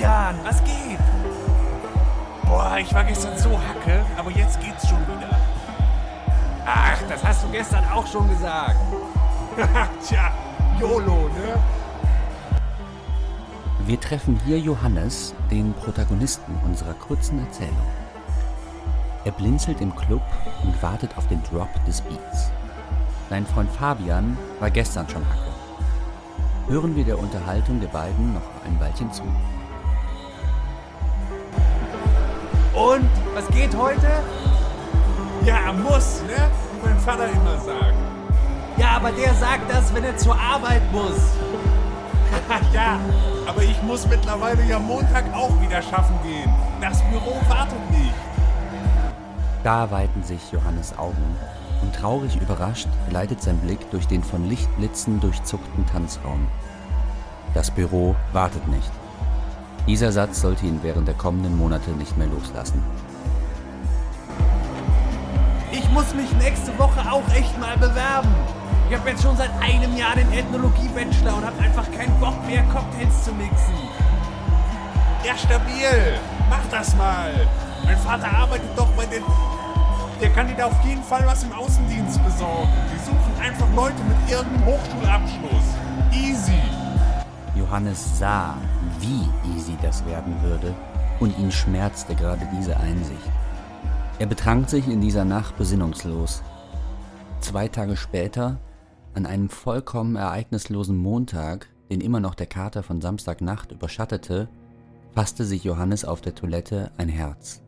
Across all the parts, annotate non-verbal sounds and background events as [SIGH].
Fabian, was geht? Boah, ich war gestern so hacke, aber jetzt geht's schon wieder. Ach, das hast du gestern auch schon gesagt. [LAUGHS] Tja, YOLO, ne? Wir treffen hier Johannes, den Protagonisten unserer kurzen Erzählung. Er blinzelt im Club und wartet auf den Drop des Beats. Sein Freund Fabian war gestern schon Hacke. Hören wir der Unterhaltung der beiden noch ein Weilchen zu. Und, was geht heute? Ja, muss, ne? Wie mein Vater immer sagt. Ja, aber der sagt das, wenn er zur Arbeit muss. [LAUGHS] ja, aber ich muss mittlerweile ja Montag auch wieder schaffen gehen. Das Büro wartet nicht. Da weiten sich Johannes Augen und traurig überrascht gleitet sein Blick durch den von Lichtblitzen durchzuckten Tanzraum. Das Büro wartet nicht. Dieser Satz sollte ihn während der kommenden Monate nicht mehr loslassen. Ich muss mich nächste Woche auch echt mal bewerben. Ich habe jetzt schon seit einem Jahr den Ethnologie-Bachelor und habe einfach keinen Bock mehr, Cocktails zu mixen. Ja, stabil. Mach das mal. Mein Vater arbeitet doch bei den... Der kann dir da auf jeden Fall was im Außendienst besorgen. Die suchen einfach Leute mit irgendeinem Hochschulabschluss. Easy. Johannes sah, wie easy das werden würde, und ihn schmerzte gerade diese Einsicht. Er betrank sich in dieser Nacht besinnungslos. Zwei Tage später, an einem vollkommen ereignislosen Montag, den immer noch der Kater von Samstagnacht überschattete, fasste sich Johannes auf der Toilette ein Herz.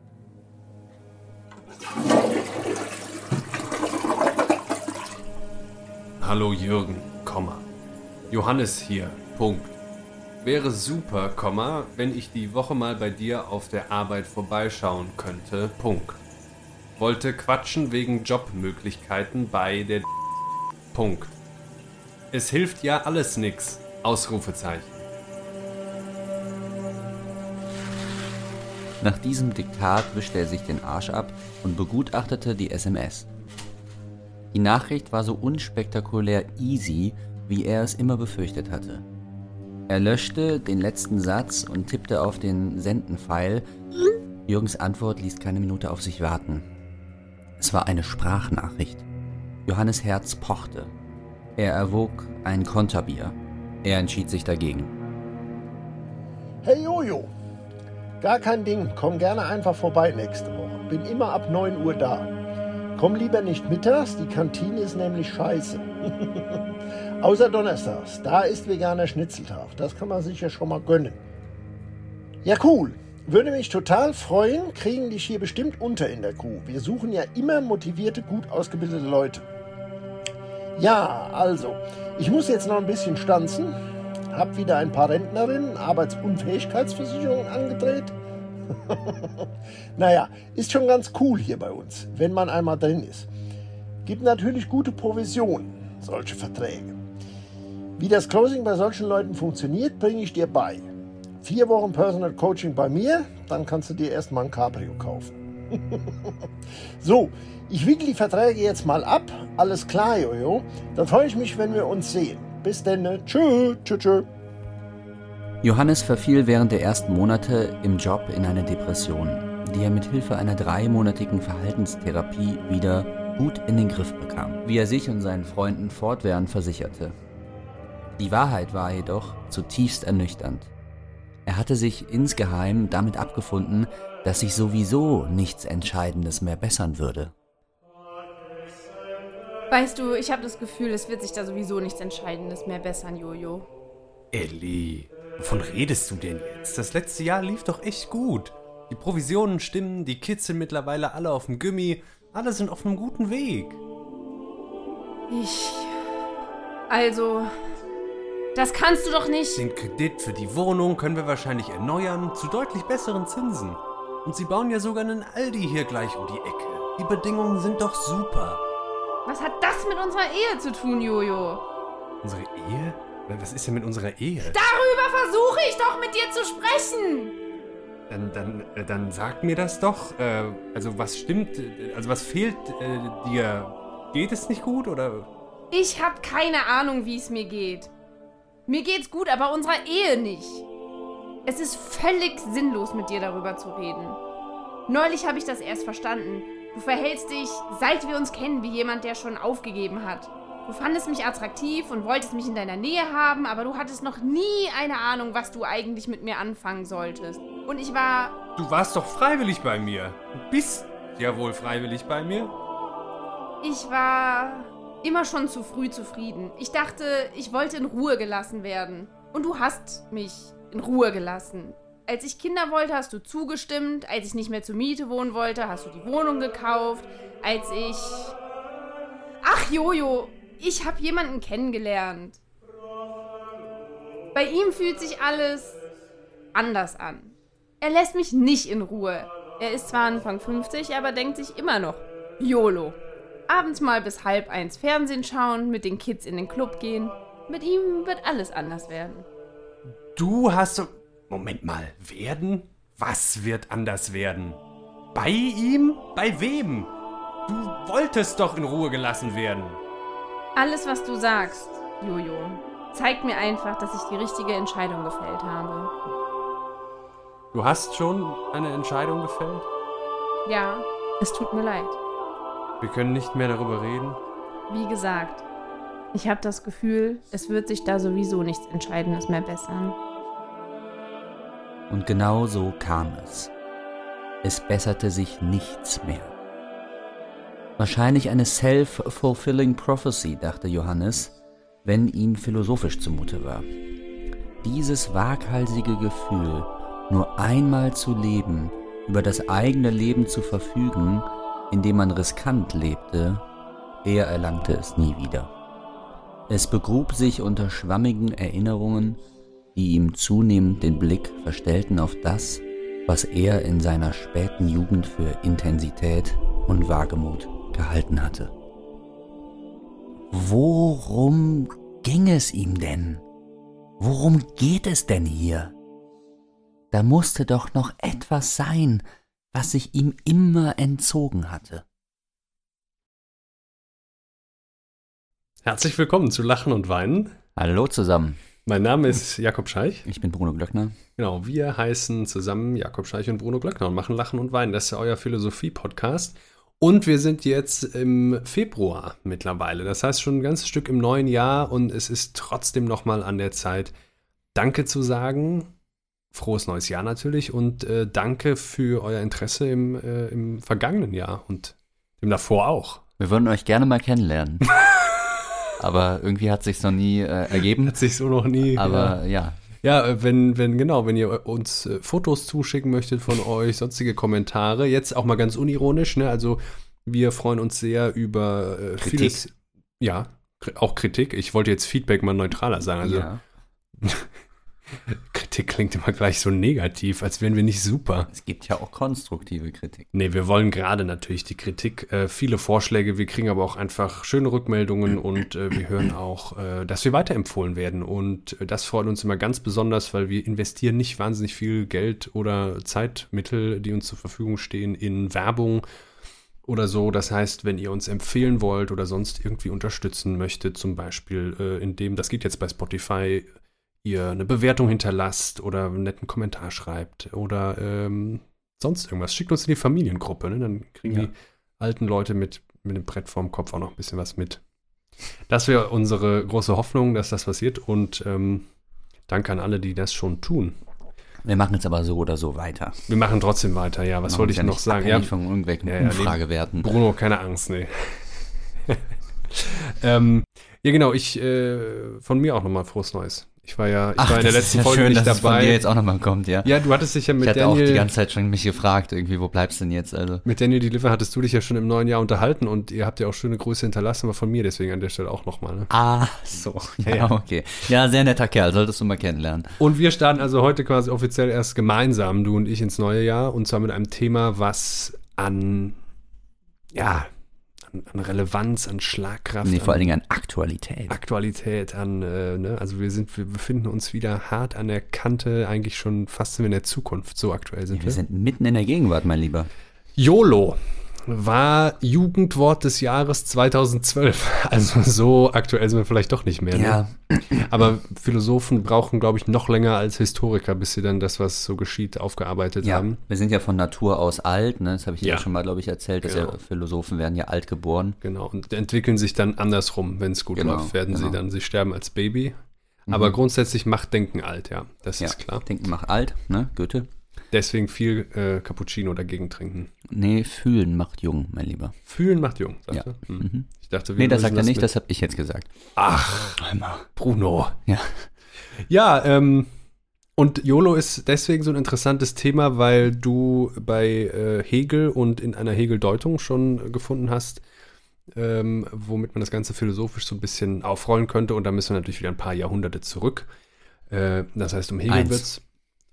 Hallo Jürgen, Komma. Johannes hier, Punkt. Wäre super, wenn ich die Woche mal bei dir auf der Arbeit vorbeischauen könnte, Punkt. Wollte quatschen wegen Jobmöglichkeiten bei der Punkt. Es hilft ja alles nix, Ausrufezeichen. Nach diesem Diktat wischte er sich den Arsch ab und begutachtete die SMS. Die Nachricht war so unspektakulär easy, wie er es immer befürchtet hatte. Er löschte den letzten Satz und tippte auf den Senden-Pfeil. Jürgens Antwort ließ keine Minute auf sich warten. Es war eine Sprachnachricht. Johannes Herz pochte. Er erwog ein Konterbier. Er entschied sich dagegen. Hey Jojo, gar kein Ding, komm gerne einfach vorbei nächste Woche. Bin immer ab 9 Uhr da. Komm lieber nicht mittags, die Kantine ist nämlich scheiße. [LAUGHS] Außer Donnerstags, da ist veganer Schnitzeltag. Das kann man sich ja schon mal gönnen. Ja, cool. Würde mich total freuen, kriegen dich hier bestimmt unter in der Kuh. Wir suchen ja immer motivierte, gut ausgebildete Leute. Ja, also, ich muss jetzt noch ein bisschen stanzen. Hab wieder ein paar Rentnerinnen, Arbeitsunfähigkeitsversicherungen angedreht. [LAUGHS] naja, ist schon ganz cool hier bei uns, wenn man einmal drin ist. Gibt natürlich gute Provisionen, solche Verträge. Wie das Closing bei solchen Leuten funktioniert, bringe ich dir bei. Vier Wochen Personal Coaching bei mir, dann kannst du dir erstmal ein Cabrio kaufen. [LAUGHS] so, ich wickel die Verträge jetzt mal ab. Alles klar, Jojo. Dann freue ich mich, wenn wir uns sehen. Bis denn. Ne? Tschö, tschö, tschö. Johannes verfiel während der ersten Monate im Job in eine Depression, die er mit Hilfe einer dreimonatigen Verhaltenstherapie wieder gut in den Griff bekam, wie er sich und seinen Freunden fortwährend versicherte. Die Wahrheit war jedoch zutiefst ernüchternd. Er hatte sich insgeheim damit abgefunden, dass sich sowieso nichts Entscheidendes mehr bessern würde. Weißt du, ich habe das Gefühl, es wird sich da sowieso nichts Entscheidendes mehr bessern, Jojo. Ellie, wovon redest du denn jetzt? Das letzte Jahr lief doch echt gut. Die Provisionen stimmen, die Kids sind mittlerweile alle auf dem Gummi, alle sind auf einem guten Weg. Ich. Also. Das kannst du doch nicht. Den Kredit für die Wohnung können wir wahrscheinlich erneuern, zu deutlich besseren Zinsen. Und sie bauen ja sogar einen Aldi hier gleich um die Ecke. Die Bedingungen sind doch super. Was hat das mit unserer Ehe zu tun, Jojo? Unsere Ehe? Was ist denn mit unserer Ehe? Darüber versuche ich doch mit dir zu sprechen. Dann, dann, äh, dann sag mir das doch. Äh, also was stimmt, äh, also was fehlt dir? Geht es nicht gut oder? Ich habe keine Ahnung, wie es mir geht. Mir geht's gut, aber unserer Ehe nicht. Es ist völlig sinnlos, mit dir darüber zu reden. Neulich habe ich das erst verstanden. Du verhältst dich, seit wir uns kennen, wie jemand, der schon aufgegeben hat. Du fandest mich attraktiv und wolltest mich in deiner Nähe haben, aber du hattest noch nie eine Ahnung, was du eigentlich mit mir anfangen solltest. Und ich war. Du warst doch freiwillig bei mir. Du bist ja wohl freiwillig bei mir. Ich war immer schon zu früh zufrieden. Ich dachte, ich wollte in Ruhe gelassen werden. Und du hast mich in Ruhe gelassen. Als ich Kinder wollte, hast du zugestimmt. Als ich nicht mehr zur Miete wohnen wollte, hast du die Wohnung gekauft. Als ich. Ach, Jojo, ich habe jemanden kennengelernt. Bei ihm fühlt sich alles anders an. Er lässt mich nicht in Ruhe. Er ist zwar Anfang 50, aber denkt sich immer noch YOLO. Abends mal bis halb eins Fernsehen schauen, mit den Kids in den Club gehen. Mit ihm wird alles anders werden. Du hast. Moment mal, werden? Was wird anders werden? Bei ihm? Bei wem? Du wolltest doch in Ruhe gelassen werden. Alles, was du sagst, Jojo, zeigt mir einfach, dass ich die richtige Entscheidung gefällt habe. Du hast schon eine Entscheidung gefällt? Ja, es tut mir leid. Wir können nicht mehr darüber reden. Wie gesagt, ich habe das Gefühl, es wird sich da sowieso nichts Entscheidendes mehr bessern. Und genau so kam es. Es besserte sich nichts mehr. Wahrscheinlich eine self-fulfilling prophecy, dachte Johannes, wenn ihm philosophisch zumute war. Dieses waghalsige Gefühl, nur einmal zu leben, über das eigene Leben zu verfügen, indem man riskant lebte, er erlangte es nie wieder. Es begrub sich unter schwammigen Erinnerungen, die ihm zunehmend den Blick verstellten auf das, was er in seiner späten Jugend für Intensität und Wagemut gehalten hatte. Worum ging es ihm denn? Worum geht es denn hier? Da musste doch noch etwas sein, was sich ihm immer entzogen hatte. Herzlich willkommen zu Lachen und Weinen. Hallo zusammen. Mein Name ist Jakob Scheich. Ich bin Bruno Glöckner. Genau, wir heißen zusammen Jakob Scheich und Bruno Glöckner und machen Lachen und Weinen. Das ist ja euer Philosophie-Podcast. Und wir sind jetzt im Februar mittlerweile. Das heißt schon ein ganzes Stück im neuen Jahr und es ist trotzdem nochmal an der Zeit, Danke zu sagen. Frohes neues Jahr natürlich und äh, danke für euer Interesse im, äh, im vergangenen Jahr und dem davor auch. Wir würden euch gerne mal kennenlernen. [LAUGHS] Aber irgendwie hat sich noch nie äh, ergeben. Hat sich so noch nie. Aber ja. Ja, äh, wenn, wenn, genau, wenn ihr uns äh, Fotos zuschicken möchtet von euch, sonstige Kommentare, jetzt auch mal ganz unironisch, ne? Also wir freuen uns sehr über äh, Kritik. vieles. Ja, auch Kritik. Ich wollte jetzt Feedback mal neutraler sagen. Also ja. [LAUGHS] Kritik klingt immer gleich so negativ, als wären wir nicht super. Es gibt ja auch konstruktive Kritik. Nee, wir wollen gerade natürlich die Kritik, äh, viele Vorschläge, wir kriegen aber auch einfach schöne Rückmeldungen und äh, wir hören auch, äh, dass wir weiterempfohlen werden. Und äh, das freut uns immer ganz besonders, weil wir investieren nicht wahnsinnig viel Geld oder Zeitmittel, die uns zur Verfügung stehen, in Werbung oder so. Das heißt, wenn ihr uns empfehlen wollt oder sonst irgendwie unterstützen möchtet, zum Beispiel äh, indem, das geht jetzt bei Spotify, ihr eine Bewertung hinterlasst oder einen netten Kommentar schreibt oder ähm, sonst irgendwas. Schickt uns in die Familiengruppe, ne? dann kriegen Ja. die alten Leute mit, mit dem Brett vorm Kopf auch noch ein bisschen was mit. Das wäre unsere große Hoffnung, dass das passiert und ähm, danke an alle, die das schon tun. Wir machen jetzt aber so oder so weiter. Wir machen trotzdem weiter, ja. Was wollte ich ja noch sagen? abhängig von irgendwelchen Ja, ja, nee. Umfragewerten. Bruno, keine Angst, nee. [LAUGHS] ähm, ja, genau, ich, äh, von mir auch nochmal frohes Neues. Ich war ja, ich war in der letzten ja Folge schön, nicht dass es von dir dabei. jetzt auch nochmal kommt, ja. Ja, du hattest dich ja ich mit hatte auch die Daniel, ganze Zeit schon mich gefragt, irgendwie, wo bleibst du denn jetzt? Also, mit Daniel Deliver hattest du dich ja schon im neuen Jahr unterhalten und ihr habt ja auch schöne Grüße hinterlassen, aber von mir deswegen an der Stelle auch nochmal. Ne? ah, so. Ja, Ja. okay. Ja, sehr netter Kerl, solltest du mal kennenlernen. Und wir starten also heute quasi offiziell erst gemeinsam, du und ich, ins neue Jahr und zwar mit einem Thema, was an, ja, an, an Relevanz, an Schlagkraft, Nee, vor allen Dingen an Aktualität. Aktualität, an, äh, ne? also wir sind, wir befinden uns wieder hart an der Kante, eigentlich schon fast sind wir in der Zukunft, so aktuell sind Wir wir. sind mitten in der Gegenwart, mein Lieber. YOLO. War Jugendwort des Jahres 2012. [LAUGHS] Also so aktuell sind wir vielleicht doch nicht mehr. Ne? Ja, Aber Philosophen brauchen, glaube ich, noch länger als Historiker, bis sie dann das, was so geschieht, aufgearbeitet ja. haben. Wir sind ja von Natur aus alt, ne? Das habe ich Ja. schon mal, glaube ich, erzählt, dass Genau. ja Philosophen werden ja alt geboren. Genau. Und entwickeln sich dann andersrum, wenn es gut Genau, läuft, werden sie genau. dann, sie sterben als Baby. Aber grundsätzlich macht Denken alt, ja. Das Ja, ist klar. Denken macht alt, ne? Goethe. Deswegen viel äh, Cappuccino dagegen trinken. Nee, fühlen macht jung, mein Lieber. Fühlen macht jung, sagt Ja. er. Hm. Ich dachte, wir Nee, das sagt er nicht, mit- das habe ich jetzt gesagt. Ach, Bruno. Ja. Ja, ähm, und YOLO ist deswegen so ein interessantes Thema, weil du bei äh, Hegel und in einer Hegel-Deutung schon gefunden hast, ähm, womit man das Ganze philosophisch so ein bisschen aufrollen könnte. Und da müssen wir natürlich wieder ein paar Jahrhunderte zurück. Äh, das heißt, um Hegel wird es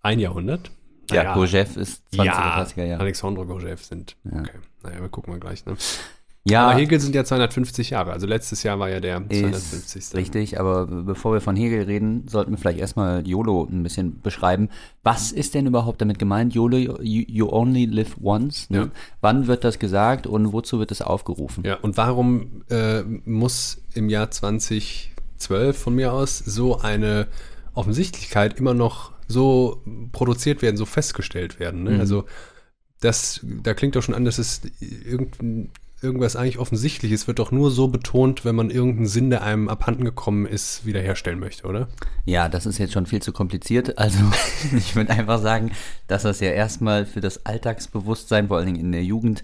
ein Jahrhundert. Ja, Naja, Gurdjieff ist 20er, ja, 30er Jahre. Alexandre Gurdjieff sind. Ja. Okay, naja, wir gucken mal gleich. Ne? Ja, Aber Hegel sind ja 250 Jahre. Also letztes Jahr war ja der 250. ist richtig, aber bevor wir von Hegel reden, sollten wir vielleicht erstmal YOLO ein bisschen beschreiben. Was ist denn überhaupt damit gemeint? YOLO, you, you only live once. Ne? Ja. Wann wird das gesagt und wozu wird es aufgerufen? Ja, und warum äh, muss im Jahr 2012 von mir aus so eine Offensichtlichkeit immer noch so produziert werden, so festgestellt werden? Ne? Mhm. Also das, da klingt doch schon an, dass es irgendein, irgendwas eigentlich Offensichtliches wird doch nur so betont, wenn man irgendeinen Sinn, der einem abhanden gekommen ist, wiederherstellen möchte, oder? Ja, das ist jetzt schon viel zu kompliziert. Also [LAUGHS] ich würde einfach sagen, dass das ja erstmal für das Alltagsbewusstsein, vor allen Dingen in der Jugend,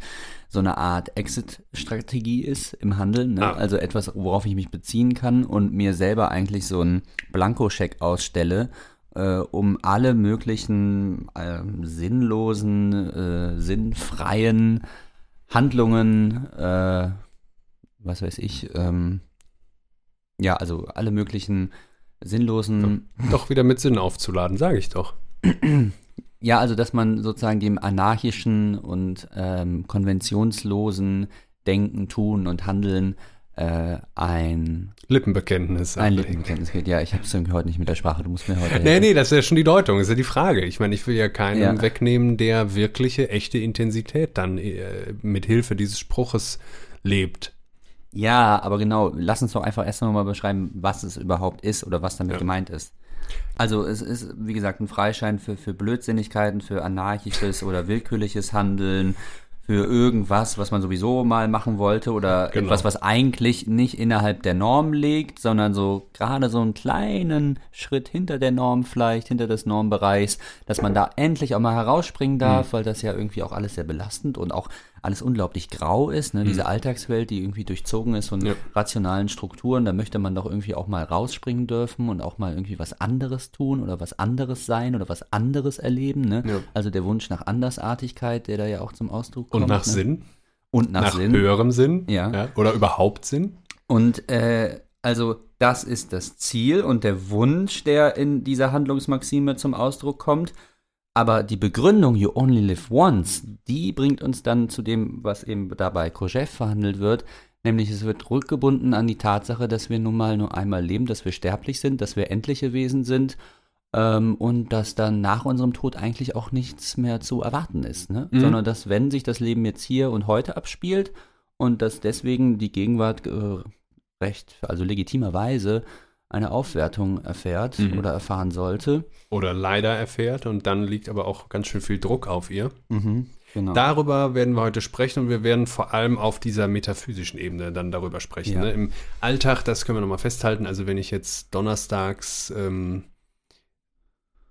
so eine Art Exit-Strategie ist im Handeln. Ne? Ah. Also etwas, worauf ich mich beziehen kann und mir selber eigentlich so einen Blankoscheck ausstelle, äh, um alle möglichen ähm, sinnlosen, äh, sinnfreien Handlungen, äh, was weiß ich, ähm, ja, also alle möglichen sinnlosen Doch wieder mit Sinn aufzuladen, sage ich doch. Ja, also dass man sozusagen dem anarchischen und ähm, konventionslosen Denken, Tun und Handeln äh, ein, Lippenbekenntnis. ein ablegen. Lippenbekenntnis geht. Ja, ich habe es irgendwie heute nicht mit der Sprache. Du musst mir heute. Nee, nee, das ist ja schon die Deutung, ist ja die Frage. Ich meine, ich will ja keinem Ja. wegnehmen, der wirkliche, echte Intensität dann äh, mit Hilfe dieses Spruches lebt. Ja, aber genau. Lass uns doch einfach erst nochmal beschreiben, was es überhaupt ist oder was damit Ja. gemeint ist. Also es ist, wie gesagt, ein Freischein für, für Blödsinnigkeiten, für anarchisches oder willkürliches Handeln, für irgendwas, was man sowieso mal machen wollte oder Genau. etwas, was eigentlich nicht innerhalb der Norm liegt, sondern so gerade so einen kleinen Schritt hinter der Norm vielleicht, hinter des Normbereichs, dass man da endlich auch mal herausspringen darf, weil das ja irgendwie auch alles sehr belastend und auch alles unglaublich grau ist, ne? diese Alltagswelt, die irgendwie durchzogen ist von Ja. rationalen Strukturen, da möchte man doch irgendwie auch mal rausspringen dürfen und auch mal irgendwie was anderes tun oder was anderes sein oder was anderes erleben. Ne? Ja. Also der Wunsch nach Andersartigkeit, der da ja auch zum Ausdruck kommt. Und nach ne? Sinn, Und nach, nach, Sinn. höherem Sinn Ja. oder überhaupt Sinn. Und äh, also das ist das Ziel und der Wunsch, der in dieser Handlungsmaxime zum Ausdruck kommt. Aber die Begründung, you only live once, die bringt uns dann zu dem, was eben dabei Kojève verhandelt wird, nämlich es wird rückgebunden an die Tatsache, dass wir nun mal nur einmal leben, dass wir sterblich sind, dass wir endliche Wesen sind ähm, und dass dann nach unserem Tod eigentlich auch nichts mehr zu erwarten ist, ne? Mhm. sondern dass wenn sich das Leben jetzt hier und heute abspielt und dass deswegen die Gegenwart äh, recht, also legitimerweise eine Aufwertung erfährt Mhm. oder erfahren sollte. Oder leider erfährt und dann liegt aber auch ganz schön viel Druck auf ihr. Genau. Darüber werden wir heute sprechen und wir werden vor allem auf dieser metaphysischen Ebene dann darüber sprechen. Ja. Ne? Im Alltag, das können wir nochmal festhalten, also wenn ich jetzt donnerstags ähm,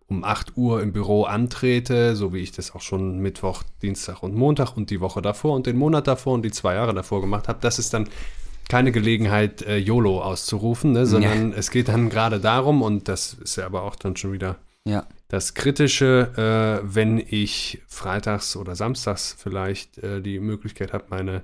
um 8 Uhr im Büro antrete, so wie ich das auch schon Mittwoch, Dienstag und Montag und die Woche davor und den Monat davor und die zwei Jahre davor gemacht habe, das ist dann keine Gelegenheit, äh, YOLO auszurufen, ne? sondern es geht dann gerade darum, und das ist ja aber auch dann schon wieder ja. das Kritische, äh, wenn ich freitags oder samstags vielleicht äh, die Möglichkeit habe, meine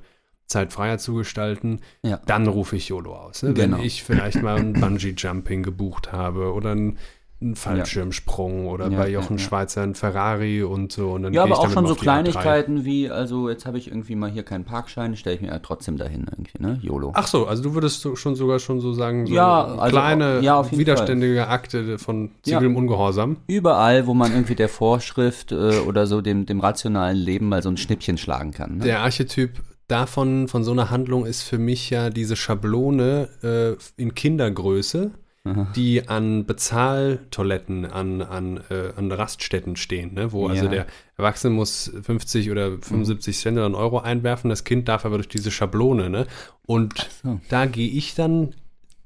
Zeit freier zu gestalten, Ja. dann rufe ich YOLO aus. Ne? Genau. Wenn ich vielleicht mal ein Bungee-Jumping gebucht habe oder ein einen Fallschirmsprung oder Ja, bei ja, Jochen ja. Schweizer ein Ferrari und so. Und dann Ja, aber auch schon so auf die A3. Kleinigkeiten wie, also jetzt habe ich irgendwie mal hier keinen Parkschein, stelle ich mir ja trotzdem dahin irgendwie, ne? YOLO. Ach so, also du würdest schon sogar schon so sagen, so Ja, also, kleine, ja, jeden widerständige Akte von Ja. zivilem Ungehorsam. Überall, wo man irgendwie der Vorschrift äh, oder so dem, dem rationalen Leben mal so ein Schnippchen schlagen kann. Ne? Der Archetyp davon, von so einer Handlung ist für mich ja diese Schablone äh, in Kindergröße, [LAUGHS] die an Bezahltoiletten, an, an, äh, an Raststätten stehen, ne? wo also Ja. der Erwachsene muss 50 oder 75 Cent oder einen Euro einwerfen, das Kind darf aber durch diese Schablone. Ne? Und so. da gehe ich dann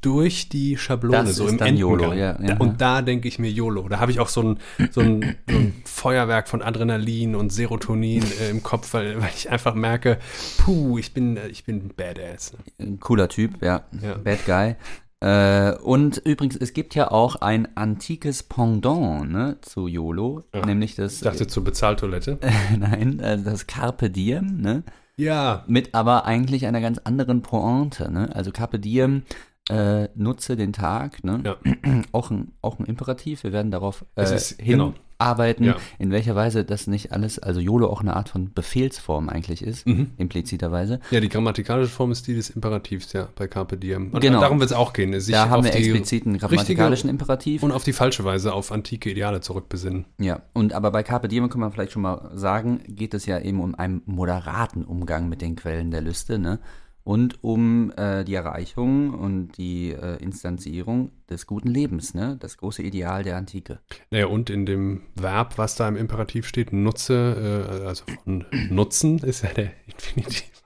durch die Schablone, Das so ist im dann YOLO, ja, ja. Und da denke ich mir YOLO. Da habe ich auch so ein, so ein, so ein Feuerwerk von Adrenalin und Serotonin äh, im Kopf, weil, weil ich einfach merke, puh, ich bin, äh, ich bin Badass. Ne? Ein Cooler Typ, ja. Ja. Bad Guy. Äh, und übrigens, es gibt ja auch ein antikes Pendant ne, zu YOLO, nämlich das, Ich dachte zur Bezahltoilette. [LAUGHS] nein, äh, das Carpe Diem, ne? Ja. mit aber eigentlich einer ganz anderen Pointe. Ne? Also Carpe Diem, äh, nutze den Tag. Ne? Ja. [CLEARS THROAT] Auch, ein, auch ein Imperativ. Wir werden darauf äh, Es ist- genau. Hinarbeiten, Ja. in welcher Weise das nicht alles, also YOLO auch eine Art von Befehlsform eigentlich ist, Mhm. impliziterweise. Ja, die grammatikalische Form ist die des Imperativs, ja, bei Carpe Diem. Und Genau. darum wird es auch gehen. Sich Da haben wir die explizit einen grammatikalischen Imperativ. und auf die falsche Weise auf antike Ideale zurückbesinnen. Ja, und aber bei Carpe Diem kann man vielleicht schon mal sagen, geht es ja eben um einen moderaten Umgang mit den Quellen der Lüste, ne? Und um äh, die Erreichung und die äh, Instanzierung des guten Lebens, ne? Das große Ideal der Antike. Naja, und in dem Verb, was da im Imperativ steht, nutze, äh, also von nutzen, ist ja der [LAUGHS] Infinitiv.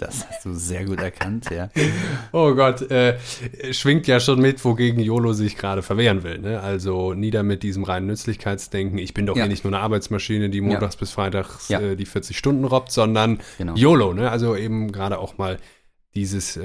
Das hast du sehr gut erkannt, ja. [LAUGHS] Oh Gott, äh, schwingt ja schon mit, wogegen YOLO sich gerade verwehren will. Ne? Also nieder mit diesem reinen Nützlichkeitsdenken. Ich bin doch Ja. hier nicht nur eine Arbeitsmaschine, die montags bis freitags Ja. äh, die 40 Stunden robbt, sondern Genau. YOLO. Ne? Also eben gerade auch mal dieses, äh,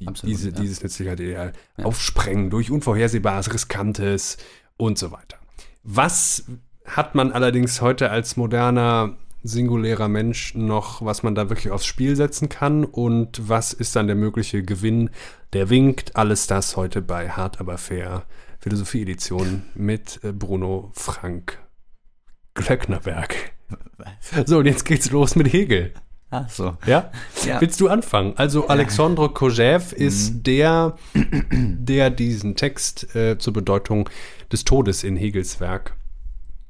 die, Absolut, diese, ja. dieses Nützlichkeitsideal aufsprengen durch Unvorhersehbares, Riskantes und so weiter. Was hat man allerdings heute als moderner singulärer Mensch noch, was man da wirklich aufs Spiel setzen kann und was ist dann der mögliche Gewinn, der winkt. Alles das heute bei Hart aber fair Philosophie-Edition mit äh, Bruno Frank Glöcknerberg. So, und jetzt geht's los mit Hegel. Ach so. Ja? Ja. Willst du anfangen? Also Alexandre Kojève ist der, der diesen Text äh, zur Bedeutung des Todes in Hegels Werk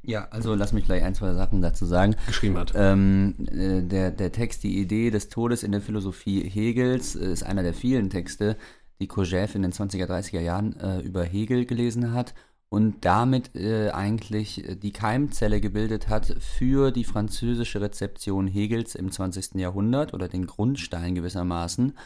Ja, also lass mich gleich ein, zwei Sachen dazu sagen. geschrieben hat. Ähm, äh, der, der Text, die Idee des Todes in der Philosophie Hegels, äh, ist einer der vielen Texte, die Kojève in den 20er, 30er Jahren äh, über Hegel gelesen hat und damit äh, eigentlich äh, die Keimzelle gebildet hat für die französische Rezeption Hegels im 20. Jahrhundert oder den Grundstein gewissermaßen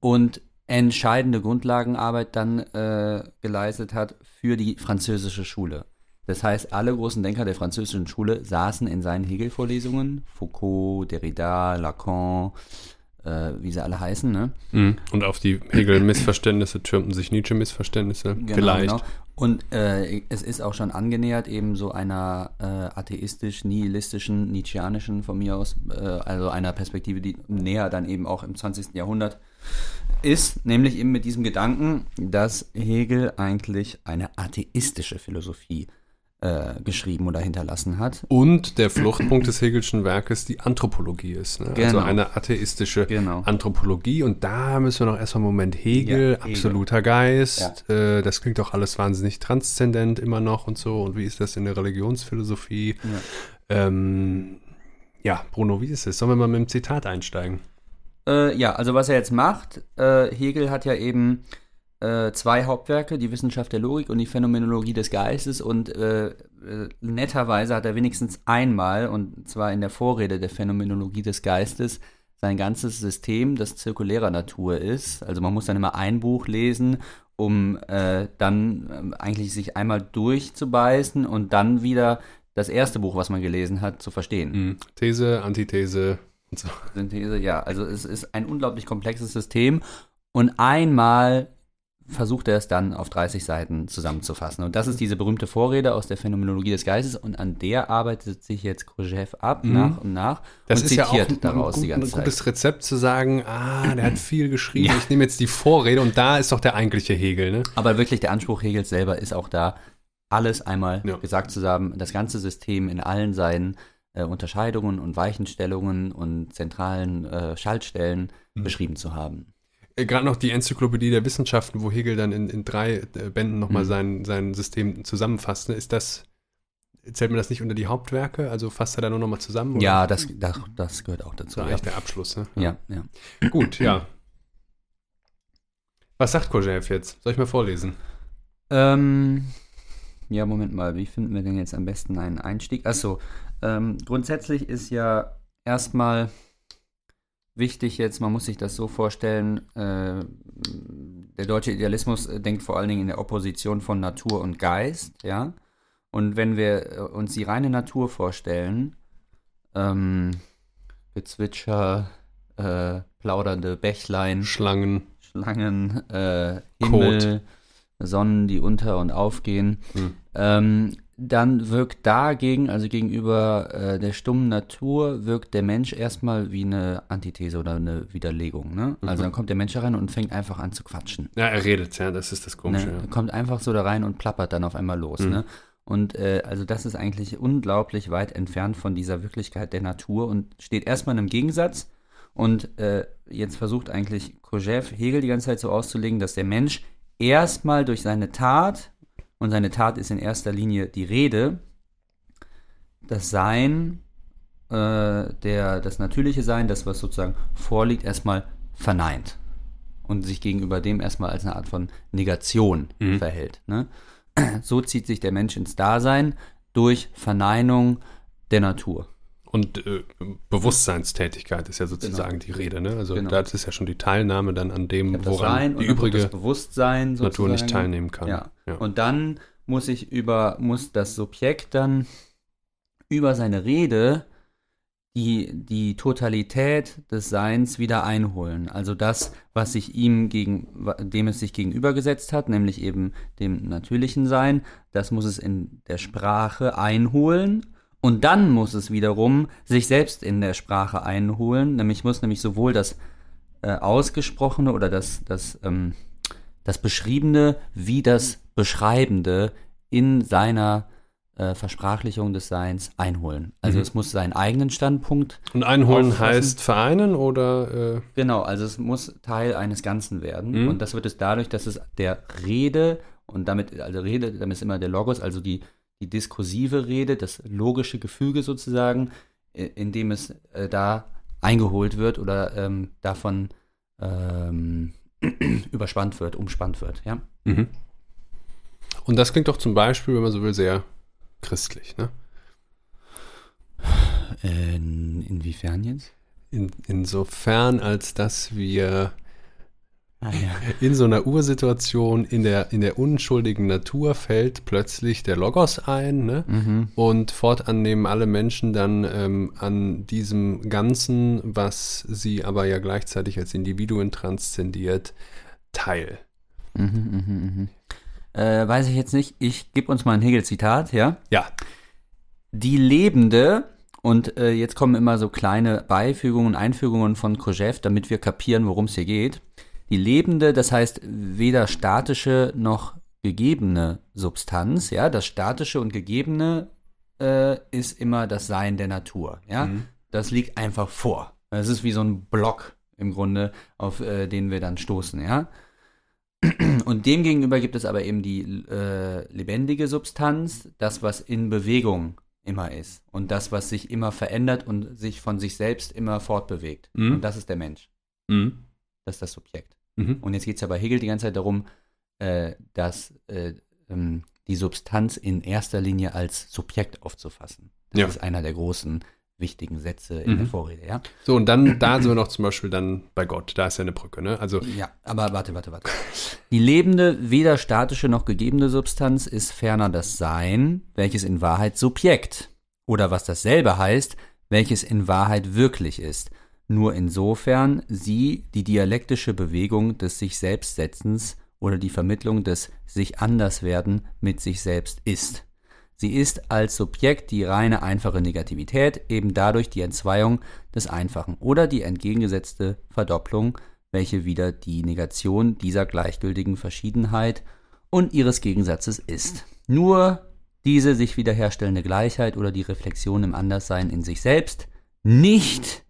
und entscheidende Grundlagenarbeit dann äh, geleistet hat für die französische Schule. Das heißt, alle großen Denker der französischen Schule saßen in seinen Hegel-Vorlesungen, Foucault, Derrida, Lacan, äh, wie sie alle heißen, ne? Mhm. Und auf die Hegel-Missverständnisse türmten sich Nietzsche-Missverständnisse. Genau, Vielleicht. genau. Und äh, es ist auch schon angenähert, eben so einer äh, atheistisch-nihilistischen, nietzscheanischen von mir aus, äh, also einer Perspektive, die näher dann eben auch im 20. Jahrhundert ist, nämlich eben mit diesem Gedanken, dass Hegel eigentlich eine atheistische Philosophie äh, geschrieben oder hinterlassen hat. Und der Fluchtpunkt des Hegelschen Werkes die Anthropologie ist. Ne? Also Genau. eine atheistische Genau. Anthropologie. Und da müssen wir noch erstmal einen Moment Hegel, Ja, Hegel. absoluter Geist. Äh, das klingt doch alles wahnsinnig transzendent immer noch und so. Und wie ist das in der Religionsphilosophie? Ja, ähm, ja Bruno, wie ist es? Sollen wir mal mit dem Zitat einsteigen? Äh, ja, also was er jetzt macht, äh, Hegel hat ja eben äh, zwei Hauptwerke, die Wissenschaft der Logik und die Phänomenologie des Geistes und äh, äh, netterweise hat er wenigstens einmal, und zwar in der Vorrede der Phänomenologie des Geistes, sein ganzes System, das zirkulärer Natur ist. Also man muss dann immer ein Buch lesen, um äh, dann ähm, eigentlich sich einmal durchzubeißen und dann wieder das erste Buch, was man gelesen hat, zu verstehen. Hm. These, Antithese und so. Synthese, ja. Also es ist ein unglaublich komplexes System und einmal versucht er es dann auf 30 Seiten zusammenzufassen. Und das ist diese berühmte Vorrede aus der Phänomenologie des Geistes und an der arbeitet sich jetzt Kojève ab, nach und nach Mhm. Das und ist ja auch zitiert ein, daraus ein, die ganze ein gutes Zeit. Rezept zu sagen, ah, der hat [CLEARS THROAT] viel geschrieben, Ja. ich nehme jetzt die Vorrede und da ist doch der eigentliche Hegel, ne? Aber wirklich der Anspruch Hegels selber ist auch da, alles einmal Ja. gesagt zu haben, das ganze System in allen seinen äh, Unterscheidungen und Weichenstellungen und zentralen äh, Schaltstellen Mhm. beschrieben zu haben. Äh, Gerade noch die Enzyklopädie der Wissenschaften, wo Hegel dann in, in drei äh, Bänden nochmal Mhm. sein, sein System zusammenfasst. Ne? Ist das, zählt mir das nicht unter die Hauptwerke? Also fasst er da nur nochmal zusammen? oder? Ja, das, das, das gehört auch Das dazu. war Ja. der Abschluss. Ne? ja, ja. Gut, ja. Was sagt Kojève jetzt? Soll ich mal vorlesen? Ähm, ja, Moment mal, wie finden wir denn jetzt am besten einen Einstieg? Achso, ähm, grundsätzlich ist ja erstmal wichtig jetzt, man muss sich das so vorstellen, äh, der deutsche Idealismus äh, denkt vor allen Dingen in der Opposition von Natur und Geist, ja. Und wenn wir äh, uns die reine Natur vorstellen, ähm, Gezwitscher, äh, plaudernde Bächlein, Schlangen. Schlangen, äh, Himmel, Sonnen, die unter- und aufgehen, Hm. ähm, dann wirkt dagegen, also gegenüber äh, der stummen Natur, wirkt der Mensch erstmal wie eine Antithese oder eine Widerlegung. Ne? Also Mhm. dann kommt der Mensch herein und fängt einfach an zu quatschen. Ja, er redet, ja, das ist das Komische. Ne? ja. Er kommt einfach so da rein und plappert dann auf einmal los. Mhm. Ne? Und äh, also das ist eigentlich unglaublich weit entfernt von dieser Wirklichkeit der Natur und steht erstmal in einem Gegensatz. Und äh, jetzt versucht eigentlich Kojève Hegel die ganze Zeit so auszulegen, dass der Mensch erstmal durch seine Tat, und seine Tat ist in erster Linie die Rede, das Sein, äh, der, das natürliche Sein, das, was sozusagen vorliegt, erstmal verneint. Und sich gegenüber dem erstmal als eine Art von Negation Mhm. verhält. Ne? So zieht sich der Mensch ins Dasein durch Verneinung der Natur. Und äh, Bewusstseinstätigkeit ist ja sozusagen die Rede, ne? Also Genau. das ist ja schon die Teilnahme dann an dem, Sein woran und die übrige das Bewusstsein Natur nicht sozusagen. teilnehmen kann. Ja. ja. Und dann muss ich über, muss das Subjekt dann über seine Rede die, die Totalität des Seins wieder einholen. Also das, was sich ihm gegen, dem es sich gegenübergesetzt hat, nämlich eben dem natürlichen Sein, das muss es in der Sprache einholen. Und dann muss es wiederum sich selbst in der Sprache einholen, nämlich muss nämlich sowohl das äh, Ausgesprochene oder das, das, ähm, das Beschriebene wie das Beschreibende in seiner äh, Versprachlichung des Seins einholen. Also Mhm. es muss seinen eigenen Standpunkt, Und einholen Auffassen. heißt vereinen oder äh, genau, also es muss Teil eines Ganzen werden. Mhm. Und das wird es dadurch, dass es der Rede und damit, also Rede, damit ist immer der Logos, also die, die diskursive Rede, das logische Gefüge sozusagen, äh, in dem es äh, da eingeholt wird oder ähm, davon ähm, [CLEARS THROAT] überspannt wird, umspannt wird, ja. mhm. Und das klingt doch zum Beispiel, wenn man so will, sehr christlich, ne? In, inwiefern jetzt? In, insofern, als dass wir Ah, ja. [LAUGHS] in so einer Ursituation in der, in der unschuldigen Natur fällt plötzlich der Logos ein, ne? Mhm. Und fortan nehmen alle Menschen dann ähm, an diesem Ganzen, was sie aber ja gleichzeitig als Individuen transzendiert, teil. Mhm, mhm, mhm. Äh, weiß ich jetzt nicht. Ich gebe uns mal ein Hegel-Zitat, ja? Ja, Die Lebende, und äh, jetzt kommen immer so kleine Beifügungen, Einfügungen von Kojève, damit wir kapieren, worum es hier geht. Die lebende, das heißt weder statische noch gegebene Substanz, ja, das statische und gegebene äh, ist immer das Sein der Natur, ja. Mhm. Das liegt einfach vor. Das ist wie so ein Block im Grunde, auf äh, den wir dann stoßen, ja. Und demgegenüber gibt es aber eben die äh, lebendige Substanz, das, was in Bewegung immer ist und das, was sich immer verändert und sich von sich selbst immer fortbewegt. Mhm. Und das ist der Mensch. Mhm. Das ist das Subjekt. Mhm. Und jetzt geht es ja bei Hegel die ganze Zeit darum, äh, dass äh, ähm, die Substanz in erster Linie als Subjekt aufzufassen. Das Ja. ist einer der großen wichtigen Sätze in Mhm. der Vorrede, ja? So, und dann, da sind wir noch zum Beispiel dann bei Gott. Da ist ja eine Brücke, ne? Also, Ja, aber warte, warte, warte. Die lebende, weder statische noch gegebene Substanz ist ferner das Sein, welches in Wahrheit Subjekt oder was dasselbe heißt, welches in Wahrheit wirklich ist. Nur insofern sie die dialektische Bewegung des sich selbst Setzens oder die Vermittlung des sich Anderswerden mit sich selbst ist. Sie ist als Subjekt die reine einfache Negativität, eben dadurch die Entzweiung des Einfachen oder die entgegengesetzte Verdopplung, welche wieder die Negation dieser gleichgültigen Verschiedenheit und ihres Gegensatzes ist. Nur diese sich wiederherstellende Gleichheit oder die Reflexion im Anderssein in sich selbst, nicht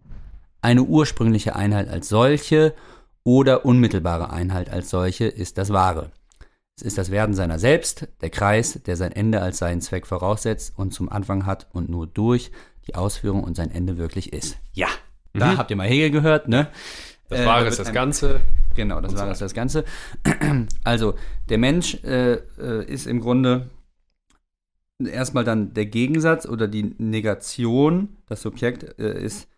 eine ursprüngliche Einheit als solche oder unmittelbare Einheit als solche ist das Wahre. Es ist das Werden seiner selbst, der Kreis, der sein Ende als seinen Zweck voraussetzt und zum Anfang hat und nur durch die Ausführung und sein Ende wirklich ist. Ja, da Mhm. habt ihr mal Hegel gehört, ne? Das Äh, Wahre da ist das Ganze. Genau, das so das, das Ganze. [CLEARS THROAT] Also, der Mensch äh, äh, ist im Grunde erstmal dann der Gegensatz oder die Negation. Das Subjekt äh, ist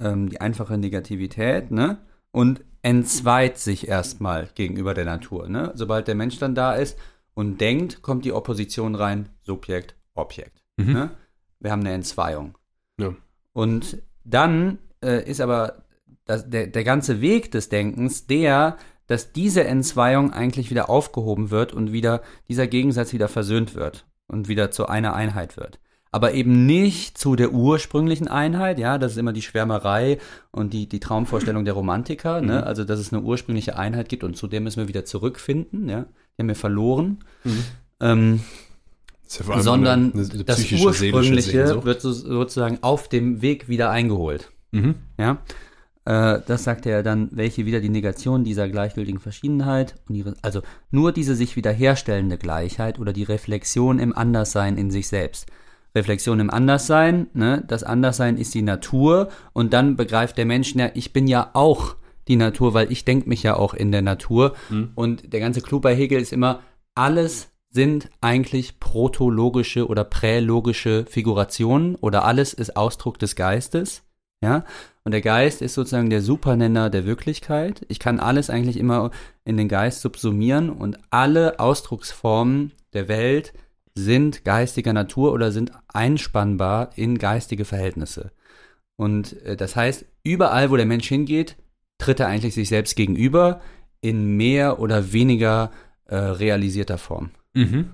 ähm, die einfache Negativität, ne? Und entzweit sich erstmal gegenüber der Natur, ne? Sobald der Mensch dann da ist und denkt, kommt die Opposition rein, Subjekt, Objekt. Mhm. Ne? Wir haben eine Entzweiung. Ja. Und dann äh, ist aber das, der, der ganze Weg des Denkens der, dass diese Entzweiung eigentlich wieder aufgehoben wird und wieder dieser Gegensatz wieder versöhnt wird und wieder zu einer Einheit wird. Aber eben nicht zu der ursprünglichen Einheit, ja, das ist immer die Schwärmerei und die, die Traumvorstellung der Romantiker, ne? also dass es eine ursprüngliche Einheit gibt und zu der müssen wir wieder zurückfinden, ja, die haben wir verloren. Ähm, Das ist ja sondern eine, eine das psychische, seelische Ursprüngliche wird so, sozusagen auf dem Weg wieder eingeholt. Mhm. Ja, äh, das sagt er dann, welche wieder die Negation dieser gleichgültigen Verschiedenheit und ihre, also nur diese sich wiederherstellende Gleichheit oder die Reflexion im Anderssein in sich selbst. Reflexion im Anderssein, ne, das Anderssein ist die Natur und dann begreift der Mensch, ja, ich bin ja auch die Natur, weil ich denke mich ja auch in der Natur und der ganze Clou bei Hegel ist immer, alles sind eigentlich protologische oder prälogische Figurationen oder alles ist Ausdruck des Geistes. Ja, und der Geist ist sozusagen der Supernenner der Wirklichkeit. Ich kann alles eigentlich immer in den Geist subsumieren und alle Ausdrucksformen der Welt sind geistiger Natur oder sind einspannbar in geistige Verhältnisse. Und äh, das heißt, überall, wo der Mensch hingeht, tritt er eigentlich sich selbst gegenüber in mehr oder weniger äh, realisierter Form. Mhm.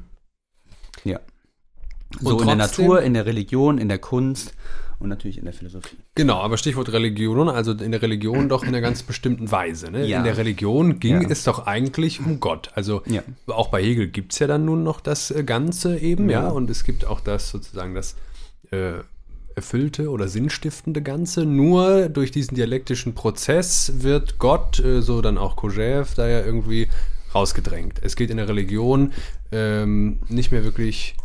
So Und in der trotzdem- Natur, in der Religion, in der Kunst und natürlich in der Philosophie. Genau, aber Stichwort Religion, also in der Religion doch in einer ganz bestimmten Weise. Ne? Ja. In der Religion ging Ja. es doch eigentlich um Gott. Also Ja. auch bei Hegel gibt es ja dann nun noch das äh, Ganze eben, ja, und es gibt auch das sozusagen das äh, erfüllte oder sinnstiftende Ganze. Nur durch diesen dialektischen Prozess wird Gott, äh, so dann auch Kojève, da ja irgendwie rausgedrängt. Es geht in der Religion ähm, nicht mehr wirklich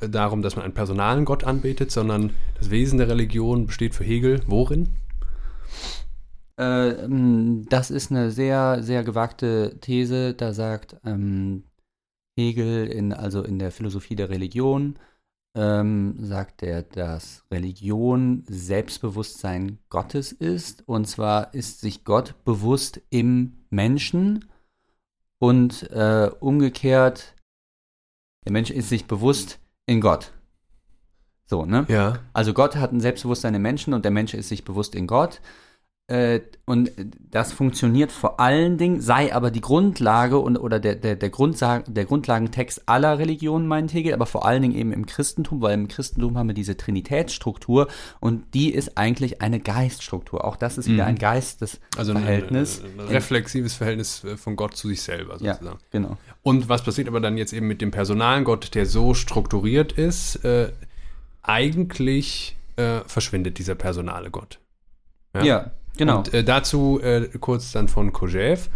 darum, dass man einen personalen Gott anbetet, sondern das Wesen der Religion besteht für Hegel worin? Äh, das ist eine sehr, sehr gewagte These. Da sagt ähm, Hegel, in, also in der Philosophie der Religion, ähm, sagt er, dass Religion Selbstbewusstsein Gottes ist. Und zwar ist sich Gott bewusst im Menschen und äh, umgekehrt, der Mensch ist sich bewusst in Gott. So, ne? Ja. Also Gott hat ein Selbstbewusstsein im Menschen und der Mensch ist sich bewusst in Gott. Äh, und das funktioniert vor allen Dingen, sei aber die Grundlage und, oder der, der, der, der Grundlagentext aller Religionen, meint Hegel, aber vor allen Dingen eben im Christentum, weil im Christentum haben wir diese Trinitätsstruktur und die ist eigentlich eine Geiststruktur. Auch das ist wieder Mhm. ein Geistesverhältnis. Also ein, ein, ein reflexives Verhältnis äh, von Gott zu sich selber ja, sozusagen. genau. Und was passiert aber dann jetzt eben mit dem personalen Gott, der so strukturiert ist? Äh, eigentlich äh, verschwindet dieser personale Gott. Ja, genau. Und äh, dazu äh, kurz dann von Kojève.